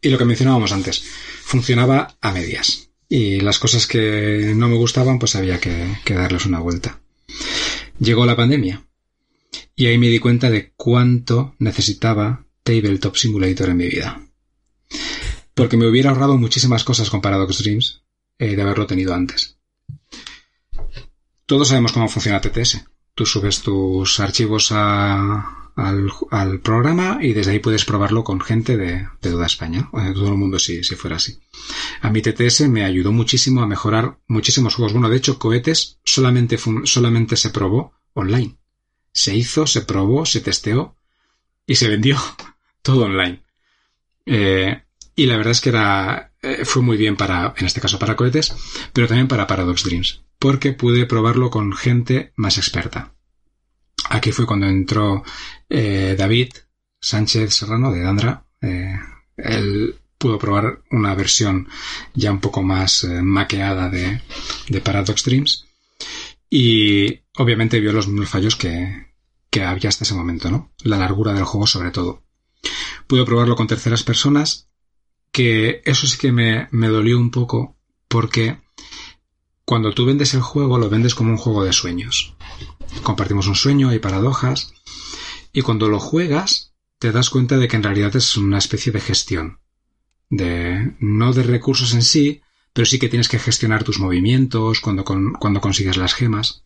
Y lo que mencionábamos antes, funcionaba a medias. Y las cosas que no me gustaban, pues había que, que darles una vuelta. Llegó la pandemia. Y ahí me di cuenta de cuánto necesitaba Tabletop Simulator en mi vida. Porque me hubiera ahorrado muchísimas cosas con Paradox Dreams eh, de haberlo tenido antes. Todos sabemos cómo funciona TTS. Tú subes tus archivos a, al, programa y desde ahí puedes probarlo con gente de, de toda España, o de todo el mundo si, fuera así. A mi TTS me ayudó muchísimo a mejorar muchísimos juegos. Bueno, de hecho, Cohetes solamente se probó online. Se hizo, se probó, se testeó y se vendió todo online. Eh, y la verdad es que era, eh, fue muy bien para, en este caso para Cohetes, pero también para Paradox Dreams, porque pude probarlo con gente más experta. Aquí fue cuando entró eh, David Sánchez Serrano de Dandra. Él pudo probar una versión ya un poco más maqueada de, de, Paradox Dreams y obviamente vio los mismos fallos que, había hasta ese momento, ¿no? La largura del juego sobre todo. Pude probarlo con terceras personas, que eso sí que me, dolió un poco porque cuando tú vendes el juego lo vendes como un juego de sueños. Compartimos un sueño, hay paradojas, y cuando lo juegas te das cuenta de que en realidad es una especie de gestión. De, no de recursos en sí, pero sí que tienes que gestionar tus movimientos cuando, cuando consigues las gemas.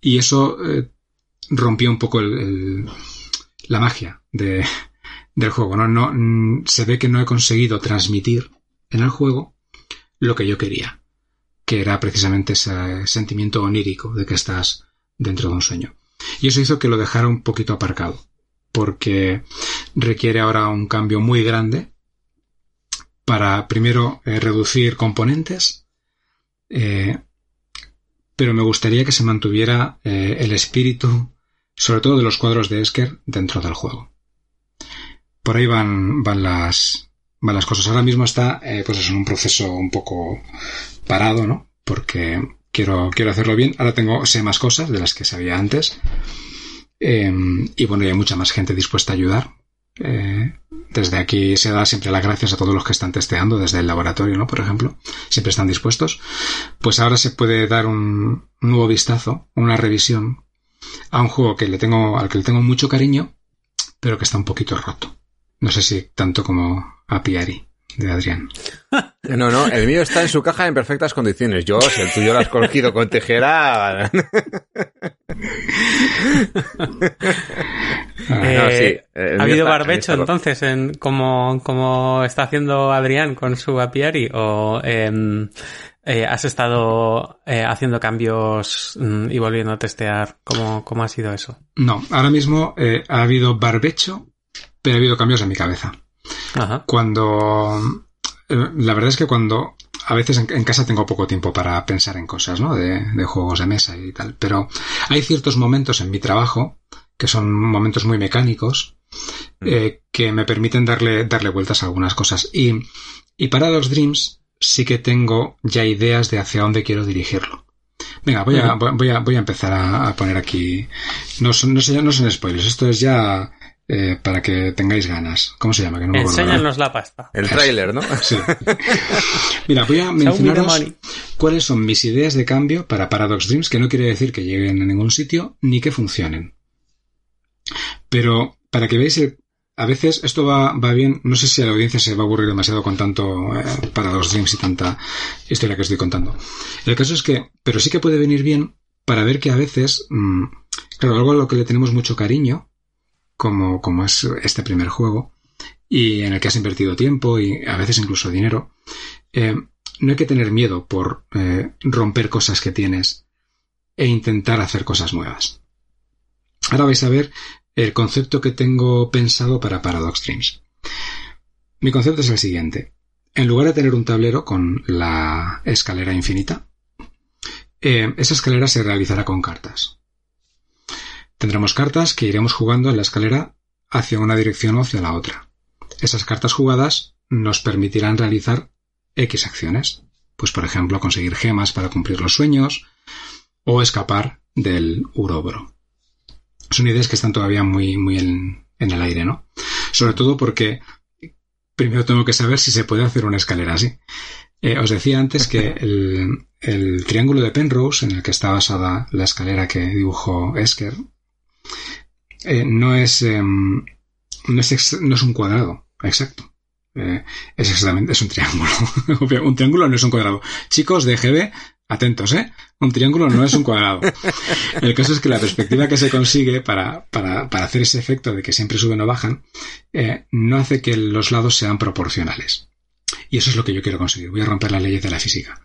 Y eso eh, rompió un poco la magia de, del juego. ¿no? No, se ve que no he conseguido transmitir en el juego lo que yo quería, que era precisamente ese sentimiento onírico de que estás dentro de un sueño. Y eso hizo que lo dejara un poquito aparcado, porque requiere ahora un cambio muy grande para primero eh, reducir componentes, eh, pero me gustaría que se mantuviera eh, el espíritu, sobre todo de los cuadros de Esker, dentro del juego. Por ahí van, van las, van las cosas. Ahora mismo está, eh, pues es un proceso un poco parado, ¿no? Porque quiero, quiero hacerlo bien. Ahora tengo, sé más cosas de las que sabía antes. Eh, y bueno, hay mucha más gente dispuesta a ayudar. Eh, desde aquí se da siempre las gracias a todos los que están testeando, desde el laboratorio, ¿no? Por ejemplo, siempre están dispuestos. Pues ahora se puede dar un nuevo vistazo, una revisión a un juego que le tengo, al que le tengo mucho cariño, pero que está un poquito roto. No sé si tanto como a Piari de Adrián. No, no, el mío está en su caja en perfectas condiciones. Yo, si el tuyo lo has cogido con tijera. Ah, no, sí, Eh, ¿Ha habido está- barbecho entonces en como, como está haciendo Adrián con su apiari? ¿O em, eh, has estado eh, haciendo cambios mm, y volviendo a testear? ¿Cómo, cómo ha sido eso? No, ahora mismo eh, ha habido barbecho, pero ha habido cambios en mi cabeza. Ajá. Cuando... eh, La verdad es que cuando... A veces en, en casa tengo poco tiempo para pensar en cosas, ¿no? De, de juegos de mesa y tal. Pero hay ciertos momentos en mi trabajo que son momentos muy mecánicos eh, que me permiten darle, darle vueltas a algunas cosas. Y, y para los Dreams sí que tengo ya ideas de hacia dónde quiero dirigirlo. Venga, voy a, voy a, voy a empezar a, a poner aquí. No son, no, sé- no son spoilers, esto es ya eh, para que tengáis ganas. ¿Cómo se llama? Que no me acuerdo. Enséñanos la pasta. El tráiler, ¿no? Sí. Mira, voy a mencionaros cuáles son mis ideas de cambio para Paradox Dreams, que no quiere decir que lleguen a ningún sitio ni que funcionen. Pero para que veáis, el- a veces esto va, va bien, no sé si a la audiencia se va a aburrir demasiado con tanto eh, Paradox Dreams y tanta historia que estoy contando. El caso es que, pero sí que puede venir bien para ver que a veces, mm, claro, algo a lo que le tenemos mucho cariño, como, como es este primer juego, y en el que has invertido tiempo y a veces incluso dinero, eh, no hay que tener miedo por eh, romper cosas que tienes e intentar hacer cosas nuevas. Ahora vais a ver el concepto que tengo pensado para Paradox Dreams. Mi concepto es el siguiente. En lugar de tener un tablero con la escalera infinita, eh, esa escalera se realizará con cartas. Tendremos cartas que iremos jugando en la escalera hacia una dirección o hacia la otra. Esas cartas jugadas nos permitirán realizar X acciones. Pues, por ejemplo, conseguir gemas para cumplir los sueños o escapar del Urobro. Son ideas que están todavía muy, muy en, en el aire, ¿no? Sobre todo porque primero tengo que saber si se puede hacer una escalera así. Eh, os decía antes que el, el triángulo de Penrose, en el que está basada la escalera que dibujó Esker, eh, no es, em, no es, ex- no es un cuadrado, exacto. Eh, es exactamente, es un triángulo. Un triángulo no es un cuadrado. Chicos de GB, atentos, ¿eh? Un triángulo no es un cuadrado. El caso es que la perspectiva que se consigue para, para, para hacer ese efecto de que siempre suben o bajan, eh, no hace que los lados sean proporcionales. Y eso es lo que yo quiero conseguir. Voy a romper las leyes de la física.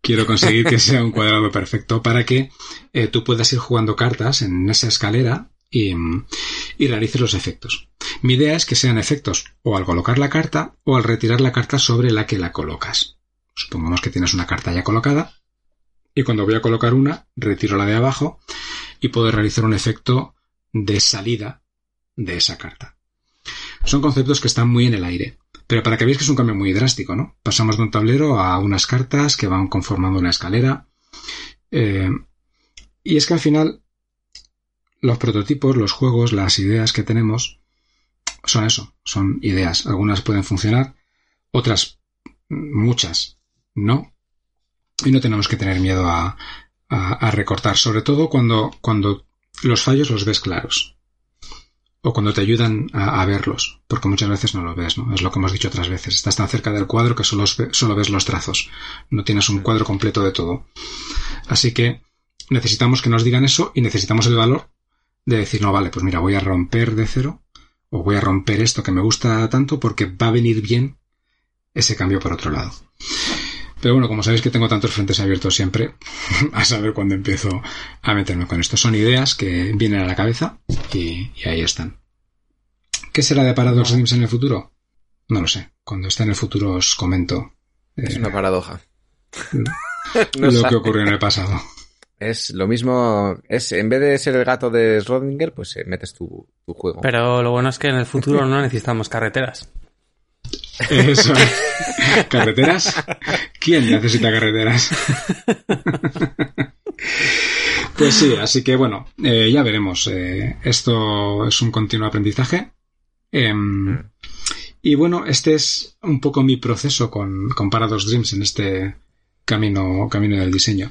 Quiero conseguir que sea un cuadrado perfecto para que eh, tú puedas ir jugando cartas en esa escalera y, y realices los efectos. Mi idea es que sean efectos o al colocar la carta o al retirar la carta sobre la que la colocas. Supongamos que tienes una carta ya colocada y cuando voy a colocar una, retiro la de abajo y puedo realizar un efecto de salida de esa carta. Son conceptos que están muy en el aire, pero para que veáis que es un cambio muy drástico, ¿no? Pasamos de un tablero a unas cartas que van conformando una escalera. Eh, y es que al final los prototipos, los juegos, las ideas que tenemos son eso, son ideas. Algunas pueden funcionar, otras, muchas, no. Y no tenemos que tener miedo a, recortar, sobre todo cuando los fallos los ves claros. O cuando te ayudan a, a verlos, porque muchas veces no lo ves, ¿no? Es lo que hemos dicho otras veces. Estás tan cerca del cuadro que solo, solo ves los trazos. No tienes un cuadro completo de todo. Así que necesitamos que nos digan eso y necesitamos el valor de decir, no, vale, pues mira, voy a romper de cero o voy a romper esto que me gusta tanto porque va a venir bien ese cambio por otro lado. Pero bueno, como sabéis que tengo tantos frentes abiertos siempre, a saber cuándo empiezo a meterme con esto. Son ideas que vienen a la cabeza y, y ahí están. ¿Qué será de Paradox Dreams en el futuro? No lo sé. Cuando esté en el futuro os comento. Es Eh, una paradoja. No lo sabe. que ocurrió en el pasado. Es lo mismo, es en vez de ser el gato de Schrödinger, pues eh, metes tu, tu juego. Pero lo bueno es que en el futuro no necesitamos carreteras. Eso. ¿Carreteras? ¿Quién necesita carreteras? Pues sí, así que bueno, eh, ya veremos. Eh, esto es un continuo aprendizaje. Em, y bueno, este es un poco mi proceso con, con Paradox Dreams en este camino, camino del diseño.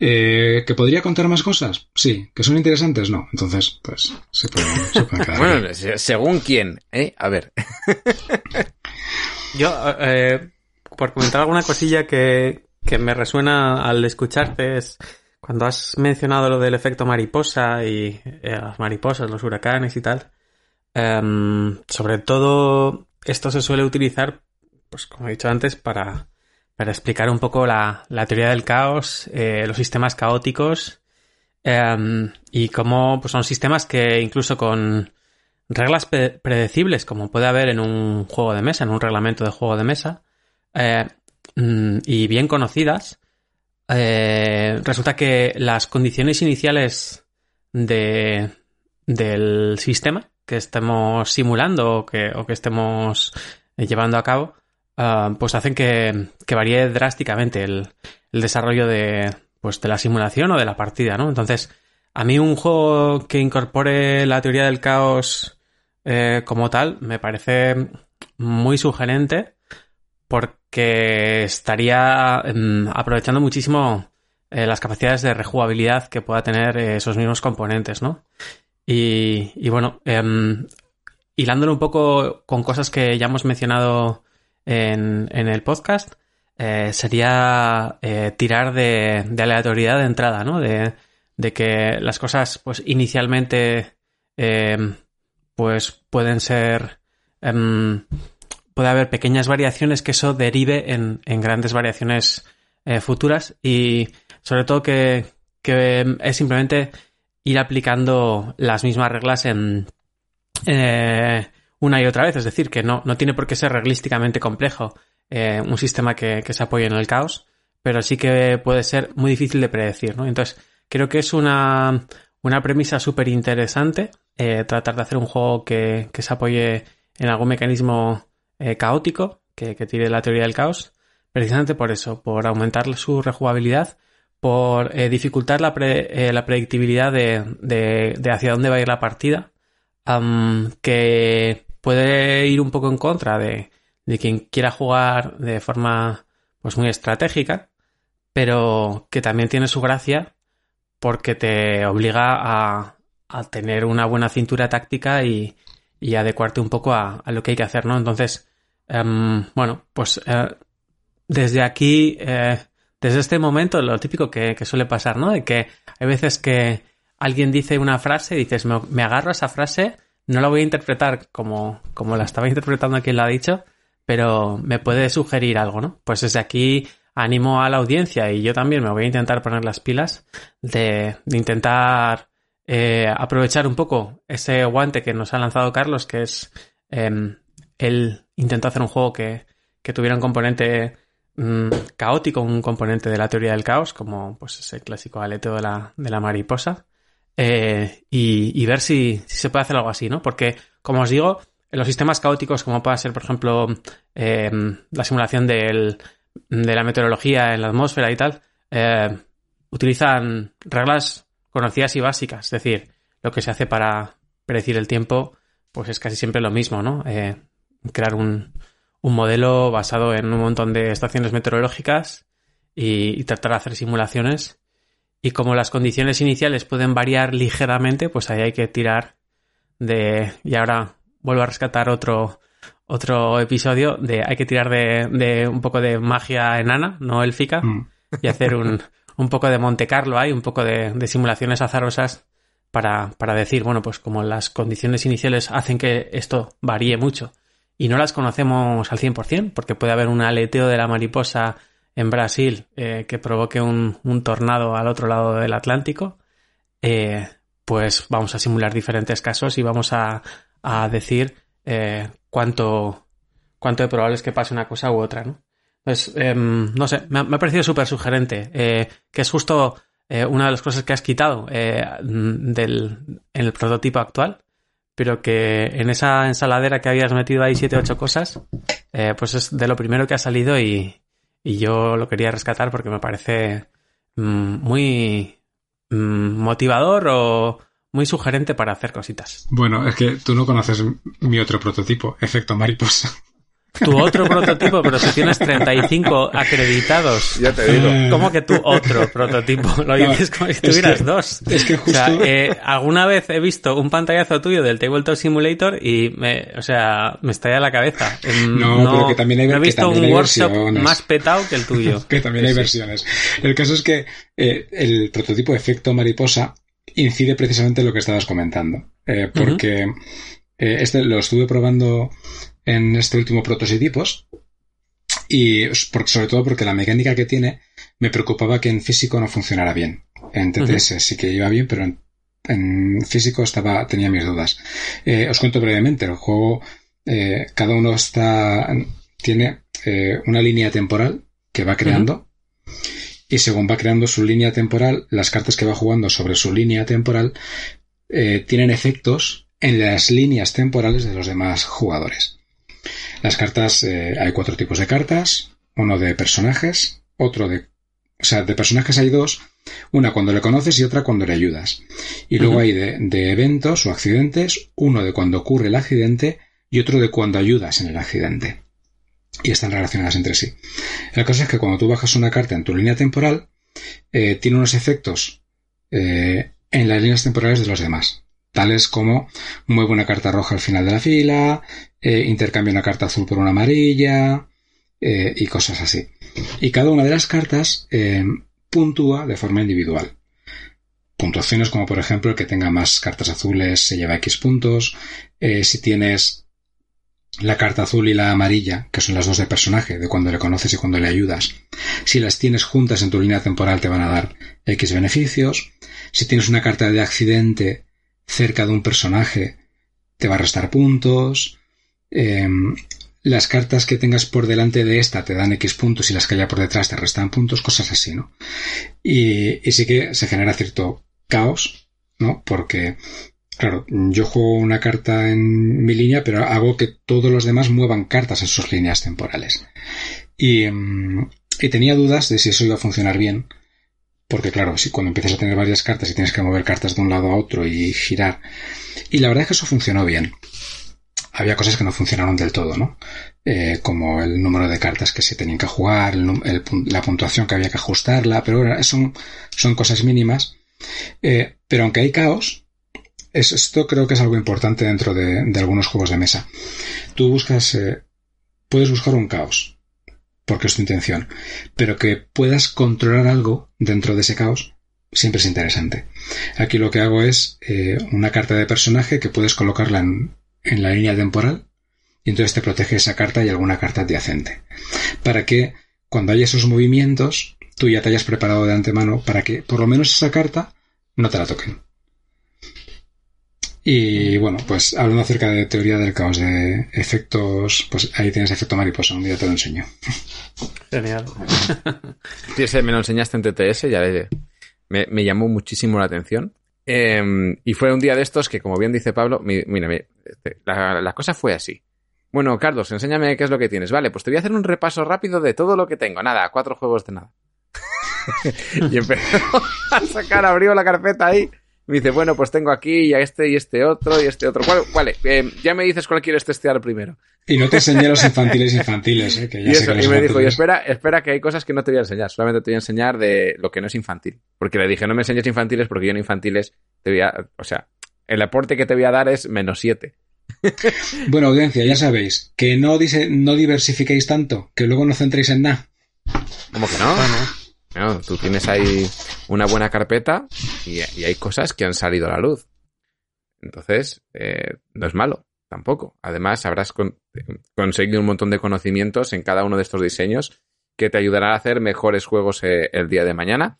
Eh, ¿Que podría contar más cosas? Sí. ¿Que son interesantes? No. Entonces, pues se pueden, se pueden quedar. ahí. Bueno, se- según quién, ¿eh? A ver. Yo, eh, por comentar alguna cosilla que, que me resuena al escucharte, es cuando has mencionado lo del efecto mariposa y eh, las mariposas, los huracanes y tal. Em, sobre todo, esto se suele utilizar, pues como he dicho antes, para, para explicar un poco la, la teoría del caos, eh, los sistemas caóticos em, y cómo pues, son sistemas que incluso con reglas pre- predecibles, como puede haber en un juego de mesa, en un reglamento de juego de mesa, eh, mm, y bien conocidas, eh, resulta que las condiciones iniciales de, del sistema que estemos simulando o que, o que estemos eh, llevando a cabo, ah, pues hacen que, varíe drásticamente el, desarrollo de, pues, de la simulación o de la partida, ¿no? Entonces, a mí un juego que incorpore la teoría del caos eh, como tal me parece muy sugerente porque estaría mm, aprovechando muchísimo eh, las capacidades de rejugabilidad que pueda tener esos mismos componentes, ¿no? Y, bueno, em, hilándolo un poco con cosas que ya hemos mencionado en, en el podcast, eh, sería eh, tirar de, de aleatoriedad de entrada, ¿no? De, de que las cosas, pues inicialmente, em, pues pueden ser, em, puede haber pequeñas variaciones que eso derive en, en grandes variaciones eh, futuras y sobre todo que, que es simplemente ir aplicando las mismas reglas en eh, una y otra vez, es decir, que no, no tiene por qué ser reglísticamente complejo eh, un sistema que, que se apoye en el caos, pero sí que puede ser muy difícil de predecir, ¿no? Entonces, creo que es una, una premisa súper interesante eh, tratar de hacer un juego que, que se apoye en algún mecanismo eh, caótico, que, que tire la teoría del caos, precisamente por eso, por aumentar su rejugabilidad, por eh, dificultar la, eh, la predictibilidad de, de- de hacia dónde va a ir la partida, que puede ir un poco en contra de, de quien quiera jugar de forma pues muy estratégica, pero que también tiene su gracia porque te obliga a, a tener una buena cintura táctica y, y adecuarte un poco a, a lo que hay que hacer, ¿no? Entonces, em, bueno, pues eh, desde aquí, desde este momento, lo típico que, suele pasar, ¿no? De que hay veces que alguien dice una frase y dices, me, agarro a esa frase, no la voy a interpretar como, como la estaba interpretando quien la ha dicho, pero me puede sugerir algo, ¿no? Pues desde aquí animo a la audiencia y yo también me voy a intentar poner las pilas de, intentar eh, aprovechar un poco ese guante que nos ha lanzado Carlos, que es eh, él intentó hacer un juego que, que tuviera un componente mm, caótico, un componente de la teoría del caos, como pues ese clásico aleteo de la, de la mariposa, eh, y, y ver si, si se puede hacer algo así, ¿no? Porque, como os digo, en los sistemas caóticos, como pueda ser, por ejemplo, eh, la simulación de la meteorología en la atmósfera y tal, eh, utilizan reglas conocidas y básicas. Es decir, lo que se hace para predecir el tiempo, pues es casi siempre lo mismo, ¿no? Eh, crear un, un modelo basado en un montón de estaciones meteorológicas y, y tratar de hacer simulaciones. Y como las condiciones iniciales pueden variar ligeramente, pues ahí hay que tirar de... Y ahora vuelvo a rescatar otro, otro episodio de... Hay que tirar de, de un poco de magia enana, no élfica, Mm. y hacer un, un poco de Monte Carlo ahí, un poco de, de simulaciones azarosas para, para decir, bueno, pues como las condiciones iniciales hacen que esto varíe mucho y no las conocemos al 100%, porque puede haber un aleteo de la mariposa en Brasil eh, que provoque un, tornado al otro lado del Atlántico, eh, pues vamos a simular diferentes casos y vamos a, a decir eh, cuánto, cuánto de probable es que pase una cosa u otra, ¿no? Pues, no sé, me ha, parecido súper sugerente, eh, que es justo eh, una de las cosas que has quitado del, en el prototipo actual, pero que en esa ensaladera que habías metido ahí siete ocho cosas, eh, pues es de lo primero que ha salido y, y yo lo quería rescatar porque me parece mm, muy mm, motivador o muy sugerente para hacer cositas. Bueno, es que tú no conoces mi otro prototipo, efecto mariposa. Tu otro prototipo, pero si tienes 35 acreditados. Ya te digo. ¿Cómo que tu otro prototipo? Lo dices como si es tuvieras que- dos. es que O sea, justo- eh, alguna vez he visto un pantallazo tuyo del Tabletop Simulator y me, o sea, me estalla la cabeza. Em, No, pero que también hay- no he visto también un hay workshop versiones. más petado que el tuyo. que también hay Sí, versiones. El caso es que eh, el prototipo efecto mariposa incide precisamente en lo que estabas comentando. Eh, porque eh, este lo estuve probando en este último prototipos y s- por- sobre todo porque la mecánica que tiene me preocupaba que en físico no funcionara bien. En TTS sí que iba bien, pero en, en físico estaba tenía mis dudas. Eh, os cuento brevemente. El juego, eh, cada uno está tiene eh, una línea temporal que va creando y según va creando su línea temporal, las cartas que va jugando sobre su línea temporal tienen efectos en las líneas temporales de los demás jugadores. Las cartas, eh, hay cuatro tipos de cartas, uno de personajes, otro de... O sea, de personajes hay dos, una cuando le conoces y otra cuando le ayudas. Y luego hay de, de eventos o accidentes, uno de cuando ocurre el accidente y otro de cuando ayudas en el accidente. Y están relacionadas entre sí. La cosa es que cuando tú bajas una carta en tu línea temporal, eh, tiene unos efectos eh, en las líneas temporales de los demás. Tales como mueve una carta roja al final de la fila, eh, intercambia una carta azul por una amarilla eh, y cosas así. Y cada una de las cartas eh, puntúa de forma individual. Puntuaciones como por ejemplo el que tenga más cartas azules se lleva X puntos. Eh, si tienes la carta azul y la amarilla, que son las dos de personaje, de cuando le conoces y cuando le ayudas, si las tienes juntas en tu línea temporal te van a dar X beneficios. Si tienes una carta de accidente cerca de un personaje, te va a restar puntos. Eh, las cartas que tengas por delante de esta te dan X puntos y las que haya por detrás te restan puntos, cosas así, ¿no? Y, sí que se genera cierto caos, ¿no? Porque, claro, yo juego una carta en mi línea, pero hago que todos los demás muevan cartas en sus líneas temporales. Y, mm, y tenía dudas de si eso iba a funcionar bien. Porque claro, si cuando empiezas a tener varias cartas y tienes que mover cartas de un lado a otro y girar. Y la verdad es que eso funcionó bien. Había cosas que no funcionaron del todo, ¿no? Eh, como el número de cartas que se tenían que jugar, la puntuación que había que ajustarla, pero bueno, son, cosas mínimas. Eh, pero aunque hay caos, es- esto creo que es algo importante dentro de, de algunos juegos de mesa. Tú buscas, eh, puedes buscar un caos, porque es tu intención, pero que puedas controlar algo dentro de ese caos siempre es interesante. Aquí lo que hago es eh, una carta de personaje que puedes colocarla en, en la línea temporal y entonces te protege esa carta y alguna carta adyacente. Para que cuando haya esos movimientos, tú ya te hayas preparado de antemano para que por lo menos esa carta no te la toquen. Y bueno, pues hablando acerca de teoría del caos, de efectos, pues ahí tienes efecto mariposa, un día te lo enseño. Genial. Sí, ese me lo enseñaste en TTS, ya le- me, me llamó muchísimo la atención. Eh, y fue un día de estos que, como bien dice Pablo, mi- mira, mi- este, la, la cosa fue así. Bueno, Carlos, enséñame qué es lo que tienes. Vale, pues te voy a hacer un repaso rápido de todo lo que tengo. Nada, cuatro juegos de nada. y empezó a sacar, abrió la carpeta ahí. Me dice, bueno, pues tengo aquí y a este y este otro y este otro. ¿Cuál- Vale, eh, ya me dices cuál quieres testear primero. Y no te enseñé los infantiles infantiles, ¿eh? que ya Y, sé que y me dijo, y espera, espera que hay cosas que no te voy a enseñar, solamente te voy a enseñar de lo que no es infantil. Porque le dije, no me enseñes infantiles porque yo en infantiles te voy a, o sea, el aporte que te voy a dar es menos 7. Bueno, audiencia, ya sabéis, que no, dice, no diversifiquéis tanto, que luego no centréis en nada. ¿Cómo que no? No, tú tienes ahí una buena carpeta y, hay cosas que han salido a la luz. Entonces, eh, no es malo, tampoco. Además, habrás con- conseguido un montón de conocimientos en cada uno de estos diseños que te ayudarán a hacer mejores juegos eh, el día de mañana.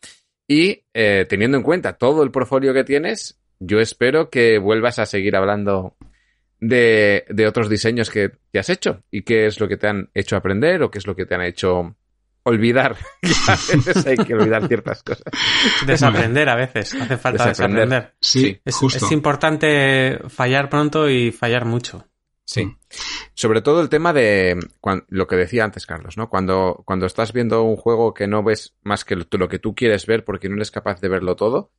Y eh, teniendo en cuenta todo el portfolio que tienes, yo espero que vuelvas a seguir hablando de, de otros diseños que, que has hecho y qué es lo que te han hecho aprender o qué es lo que te han hecho olvidar. a veces hay que olvidar ciertas cosas. Desaprender a veces, hace falta Desaprender. desaprender. Sí, Es, justo. es importante fallar pronto y fallar mucho. Sí. Sobre todo el tema de cuan- lo que decía antes Carlos, ¿no? Cuando, cuando estás viendo un juego que no ves más que lo, lo que tú quieres ver porque no eres capaz de verlo todo,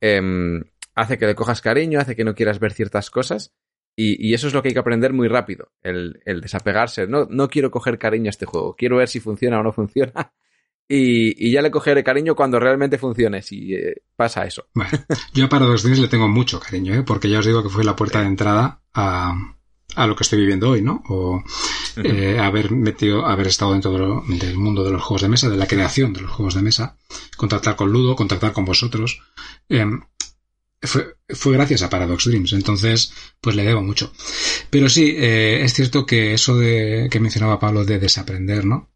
em, hace que le cojas cariño, hace que no quieras ver ciertas cosas y, y eso es lo que hay que aprender muy rápido, el, el desapegarse. No, no quiero coger cariño a este juego, quiero ver si funciona o no funciona y, y ya le cogeré cariño cuando realmente funcione, si eh, pasa eso. Bueno, yo a Paradox Dreams le tengo mucho cariño, ¿eh? porque ya os digo que fue la puerta de entrada a, a lo que estoy viviendo hoy, ¿no? O eh, haber metido, haber estado dentro de lo- del mundo de los juegos de mesa, de la creación de los juegos de mesa, contactar con Ludo, contactar con vosotros. eh, fue, fue gracias a Paradox Dreams, entonces pues le debo mucho. Pero sí, eh, es cierto que eso de que mencionaba Pablo de desaprender, ¿no?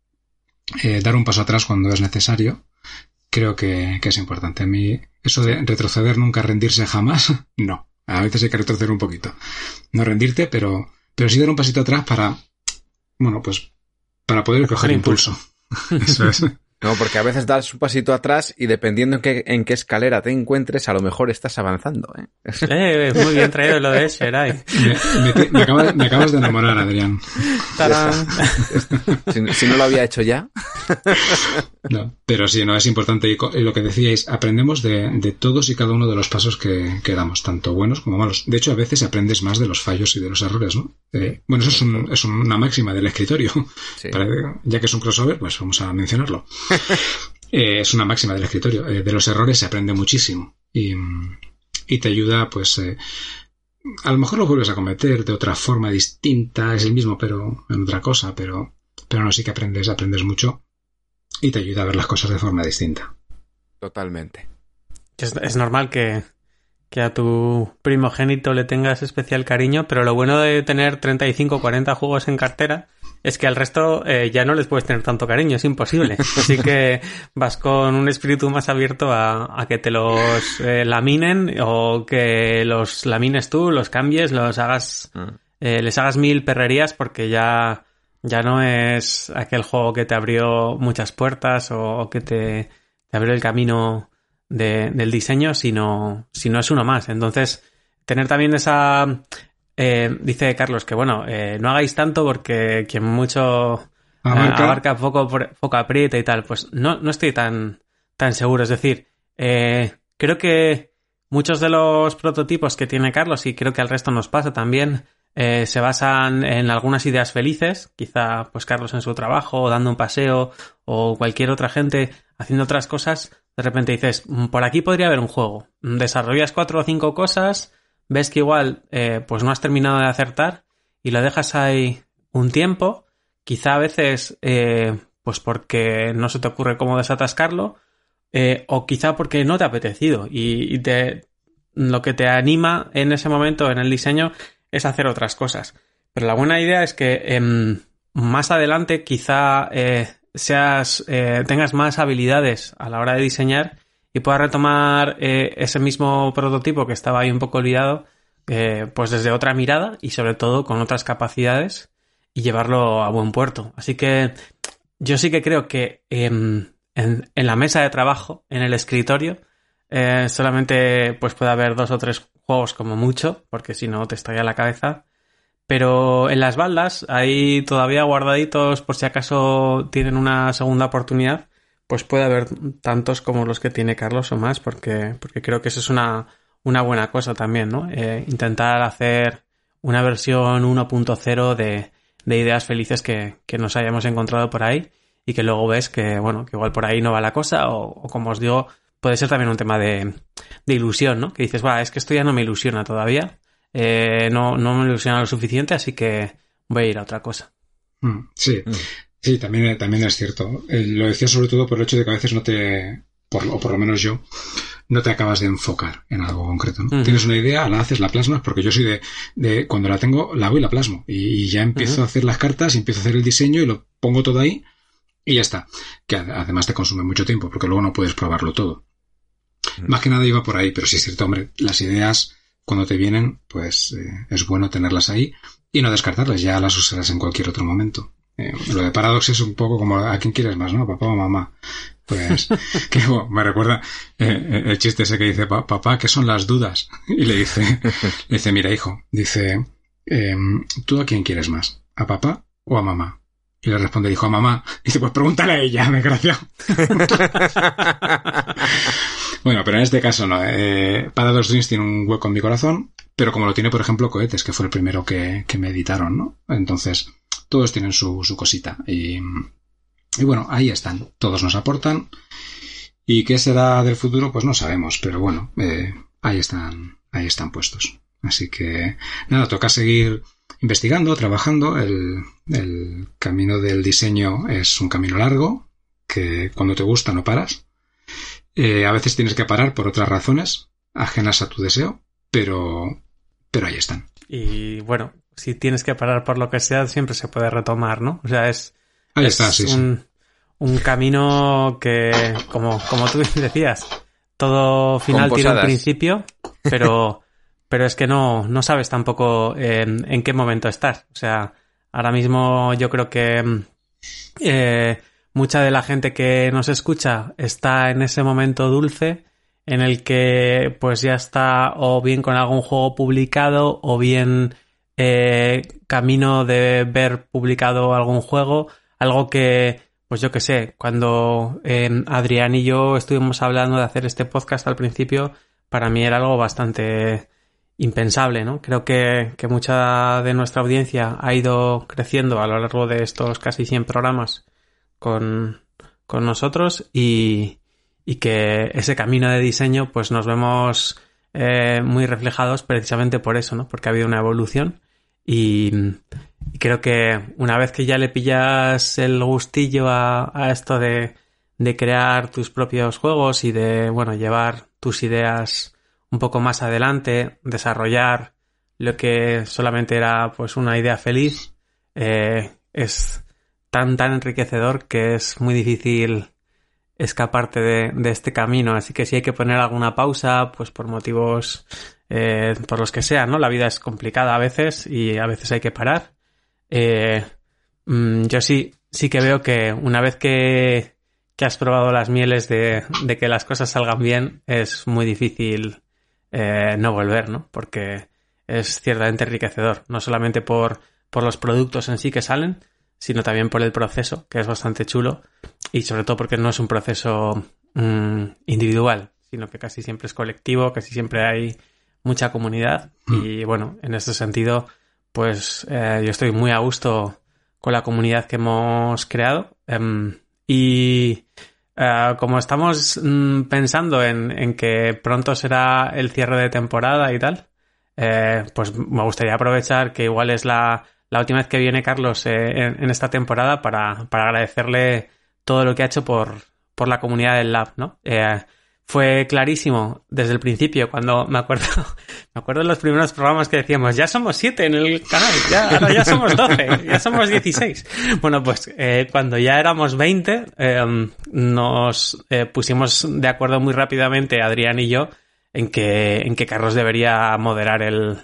Eh, dar un paso atrás cuando es necesario, creo que, que es importante. A mí, eso de retroceder nunca, rendirse jamás, no. A veces hay que retroceder un poquito. No rendirte, pero, pero sí dar un pasito atrás para, bueno, pues, para poder coger Coger impulso. Eso es. No, porque a veces das un pasito atrás y dependiendo en qué, en qué escalera te encuentres, a lo mejor estás avanzando. ¿eh? Eh, muy bien traído lo de Sherai. Me, me te- me acaba- me acabas de enamorar, Adrián. Tarán. Si, si no lo había hecho ya. No, pero sí, no es importante. Y lo que decíais, aprendemos de, de todos y cada uno de los pasos que, que damos, tanto buenos como malos. De hecho, a veces aprendes más de los fallos y de los errores, ¿no? Eh, bueno, eso es, un- es una máxima del escritorio. Sí. Para- ya que es un crossover, pues vamos a mencionarlo. Eh, es una máxima del escritorio. Eh, de los errores se aprende muchísimo. Y, y te ayuda, pues, eh, a lo mejor lo vuelves a cometer de otra forma distinta, es el mismo, pero en otra cosa, pero, pero no, sí que aprendes, aprendes mucho y te ayuda a ver las cosas de forma distinta. Totalmente. Es, es normal que, que a tu primogénito le tengas especial cariño, pero lo bueno de tener 35 o 40 juegos en cartera es que al resto eh, ya no les puedes tener tanto cariño, es imposible. Así que vas con un espíritu más abierto a, a que te los eh, laminen o que los lamines tú, los cambies, los hagas, Mm. eh, les hagas mil perrerías porque ya, ya no es aquel juego que te abrió muchas puertas o, o que te, te abrió el camino de- del diseño, sino, sino es uno más. Entonces, tener también esa... eh, dice Carlos que, bueno, eh, no hagáis tanto porque quien mucho eh, Abarca- abarca poco, poco aprieta y tal. Pues no, no estoy tan, tan seguro. Es decir, eh, creo que muchos de los prototipos que tiene Carlos, y creo que al resto nos pasa también, eh, se basan en algunas ideas felices. Quizá, pues Carlos en su trabajo, o dando un paseo, o cualquier otra gente haciendo otras cosas. De repente dices, "Mm, por aquí podría haber un juego. Mm, Desarrollas cuatro o cinco cosas, ves que igual, eh, pues no has terminado de acertar, y lo dejas ahí un tiempo. Quizá a veces, eh, pues porque no se te ocurre cómo desatascarlo, eh, o quizá porque no te ha apetecido y, y te, lo que te anima en ese momento en el diseño es hacer otras cosas. Pero la buena idea es que em, más adelante quizá seas, tengas más habilidades a la hora de diseñar y puedas retomar eh, ese mismo prototipo que estaba ahí un poco olvidado, eh, pues desde otra mirada y sobre todo con otras capacidades y llevarlo a buen puerto. Así que yo sí que creo que em, en, la mesa de trabajo, en el escritorio, eh, solamente pues puede haber dos o tres juegos como mucho, porque si no te estalla la cabeza. Pero en las baldas, ahí todavía guardaditos por si acaso tienen una segunda oportunidad, pues puede haber tantos como los que tiene Carlos o más, porque, porque creo que eso es una, una buena cosa también, ¿no? Eh, intentar hacer una versión 1.0 de, de ideas felices que, que nos hayamos encontrado por ahí y que luego ves que, bueno, que igual por ahí no va la cosa o, o como os digo, puede ser también un tema de, de ilusión, ¿no? Que dices, va, es que esto ya no me ilusiona todavía, eh, no, no me ilusiona lo suficiente, así que voy a ir a otra cosa. Mm, Sí, Mm. Sí, también, también es cierto. Eh, lo decía sobre todo por el hecho de que a veces no te, por, o por lo menos yo, no te acabas de enfocar en algo concreto. Tienes una idea, la haces, la plasmas, porque yo soy de, de cuando la tengo, la hago y la plasmo. Y, y ya empiezo a hacer las cartas, y empiezo a hacer el diseño y lo pongo todo ahí y ya está. Que ad- además te consume mucho tiempo, porque luego no puedes probarlo todo. Mm. Más que nada iba por ahí, pero sí es cierto, hombre, las ideas cuando te vienen, pues eh, es bueno tenerlas ahí y no descartarlas, ya las usarás en cualquier otro momento. Eh, lo de Paradox es un poco como a quién quieres más, ¿no? Papá o mamá. Pues, que bueno, me recuerda eh, el chiste ese que dice, papá, ¿qué son las dudas? Y le dice, le dice, mira, hijo, dice, em, ¿tú a quién quieres más? ¿A papá o a mamá? Y le responde, dijo a mamá. Y dice, pues pregúntale a ella, me gracia. bueno, pero en este caso no. Eh, Paradox Dreams tiene un hueco en mi corazón, pero como lo tiene, por ejemplo, Cohetes, que fue el primero que, que me editaron, ¿no? Entonces, todos tienen su, su cosita. Y, bueno, ahí están. Todos nos aportan. ¿Y qué será del futuro? Pues no sabemos, pero bueno, eh, ahí están, ahí están puestos. Así que nada, toca seguir investigando, trabajando. El, el camino del diseño es un camino largo, que cuando te gusta no paras. Eh, a veces tienes que parar por otras razones, ajenas a tu deseo, pero, pero ahí están. Y bueno, si tienes que parar por lo que sea, siempre se puede retomar, ¿no? O sea, es, Ahí está, sí, sí. un, un camino que, como, como tú decías, todo final tiene un principio, pero, pero es que no, no sabes tampoco en, en qué momento estar. O sea, ahora mismo yo creo que mm, eh, mucha de la gente que nos escucha está en ese momento dulce en el que pues ya está o bien con algún juego publicado o bien eh, camino de ver publicado algún juego, algo que pues yo que sé, cuando eh, Adrián y yo estuvimos hablando de hacer este podcast al principio, para mí era algo bastante impensable, ¿no? Creo que, que mucha de nuestra audiencia ha ido creciendo a lo largo de estos casi 100 programas con, con nosotros y, y que ese camino de diseño pues nos vemos eh, muy reflejados precisamente por eso, ¿no? Porque ha habido una evolución y, creo que una vez que ya le pillas el gustillo a, a esto de, de crear tus propios juegos y de, bueno, llevar tus ideas un poco más adelante, desarrollar lo que solamente era pues una idea feliz, eh, es tan tan enriquecedor que es muy difícil escaparte de, de este camino. Así que si hay que poner alguna pausa, pues por motivos eh, por los que sea, ¿no? La vida es complicada a veces y a veces hay que parar. Eh, mm, yo sí, sí que veo que una vez que, que has probado las mieles de, que las cosas salgan bien, es muy difícil eh, no volver, ¿no? Porque es ciertamente enriquecedor, no solamente por, por los productos en sí que salen, sino también por el proceso, que es bastante chulo, y sobre todo porque no es un proceso mm, individual, sino que casi siempre es colectivo, casi siempre hay mucha comunidad, y bueno, en ese sentido, pues eh, yo estoy muy a gusto con la comunidad que hemos creado, em, y eh, como estamos mm, pensando en, en que pronto será el cierre de temporada y tal, eh, pues me gustaría aprovechar que igual es la, la última vez que viene Carlos eh, en, en esta temporada para, para agradecerle todo lo que ha hecho por, por la comunidad del Lab, ¿no? Eh, fue clarísimo desde el principio, cuando me acuerdo, me acuerdo de los primeros programas que decíamos, ya somos siete en el canal, ya, ahora ya somos doce, ya somos dieciséis. Bueno, pues eh, cuando ya éramos veinte, eh, nos eh, pusimos de acuerdo muy rápidamente, Adrián y yo, en que, en que Carlos debería moderar el,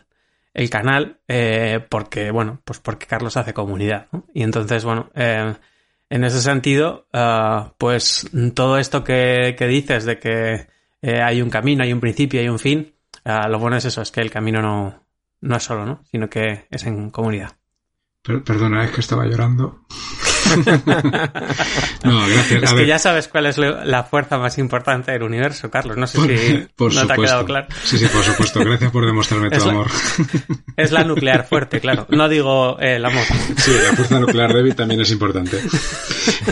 el canal, eh, porque, bueno, pues porque Carlos hace comunidad, ¿no? Y entonces, bueno, eh, en ese sentido, ah, pues todo esto que, dices de que eh, hay un camino, hay un principio, hay un fin, ah, lo bueno es eso, es que el camino no, no es solo, ¿no? Sino que es en comunidad. Per- perdona, es que estaba llorando. no, gracias. Es A que ver, ya sabes cuál es la fuerza más importante del universo, Carlos. No sé por, si por no te ha quedado claro. Sí, sí, por supuesto. Gracias por demostrarme tu la- amor. Es la nuclear fuerte, claro. No digo eh, el amor. Sí, la fuerza nuclear débil también es importante.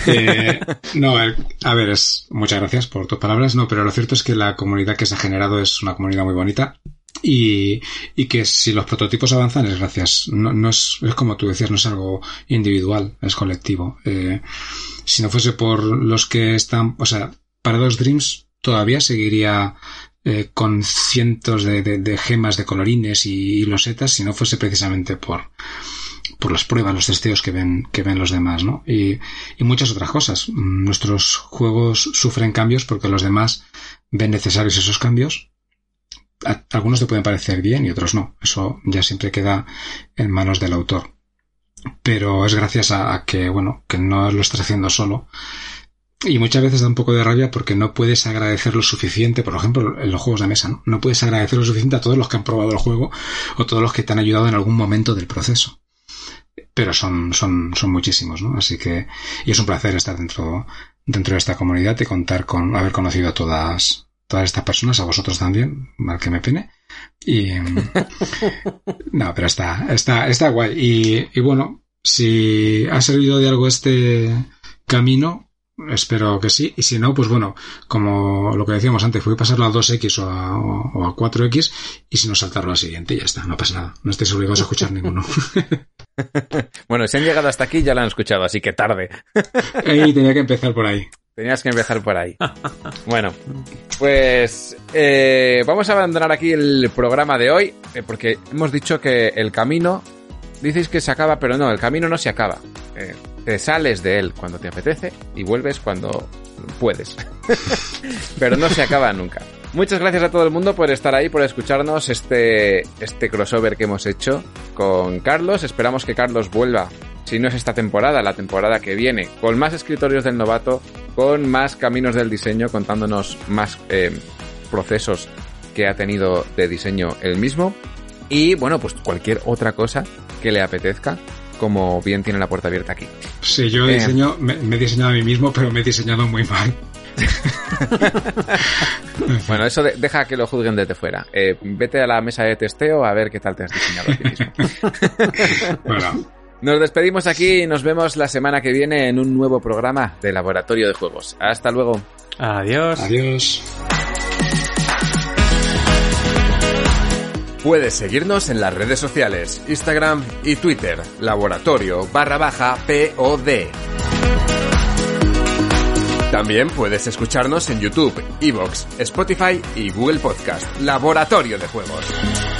Eh, no, a ver, es, muchas gracias por tus palabras, no, pero lo cierto es que la comunidad que se ha generado es una comunidad muy bonita y, y que si los prototipos avanzan es gracias, no, no es, es como tú decías, no es algo individual, es colectivo. Eh, si no fuese por los que están, o sea, Paradox Dreams todavía seguiría eh, con cientos de, de- de gemas de colorines y, y losetas si no fuese precisamente por, por las pruebas, los testeos que ven, que ven los demás, ¿no? Y, y muchas otras cosas. Mm, Nuestros juegos sufren cambios porque los demás ven necesarios esos cambios, algunos te pueden parecer bien y otros no. Eso ya siempre queda en manos del autor. Pero es gracias a, a que, bueno, que no lo estás haciendo solo. Y muchas veces da un poco de rabia porque no puedes agradecer lo suficiente, por ejemplo, en los juegos de mesa, ¿no? No puedes agradecer lo suficiente a todos los que han probado el juego o todos los que te han ayudado en algún momento del proceso. Pero son, son, son muchísimos, ¿no? Así que, y es un placer estar dentro, dentro de esta comunidad y contar con haber conocido a todas, todas estas personas, a vosotros también, mal que me pene. Y, no, pero está, está, está guay. Y, y bueno, si ha servido de algo este camino, espero que sí. Y si no, pues bueno, como lo que decíamos antes, fui a pasarlo a 2X o a, o a 4X y si no saltarlo al siguiente, ya está, no pasa nada. No estáis obligados a escuchar ninguno. Bueno, si han llegado hasta aquí ya lo han escuchado, así que tarde. y tenía que empezar por ahí. Tenías que empezar por ahí. Bueno, pues eh, vamos a abandonar aquí el programa de hoy, eh, porque hemos dicho que el camino, dices que se acaba, pero no, el camino no se acaba. Eh, te sales de él cuando te apetece y vuelves cuando puedes. pero no se acaba nunca. Muchas gracias a todo el mundo por estar ahí, por escucharnos este, este crossover que hemos hecho con Carlos. Esperamos que Carlos vuelva, si no es esta temporada, la temporada que viene, con más escritorios del novato, con más caminos del diseño, contándonos más eh, procesos que ha tenido de diseño él mismo. Y bueno, pues cualquier otra cosa que le apetezca, como bien tiene la puerta abierta aquí. Sí, yo Eh. diseño, me, me he diseñado a mí mismo, pero me he diseñado muy mal. Bueno, eso de- deja que lo juzguen desde fuera. Eh, vete a la mesa de testeo a ver qué tal te has diseñado a ti mismo. Bueno, Nos despedimos aquí y nos vemos la semana que viene en un nuevo programa de Laboratorio de Juegos. Hasta luego. Adiós. adiós. Puedes seguirnos en las redes sociales, Instagram y Twitter, laboratorio barra baja POD. También puedes escucharnos en YouTube, Evox, Spotify y Google Podcast, Laboratorio de Juegos.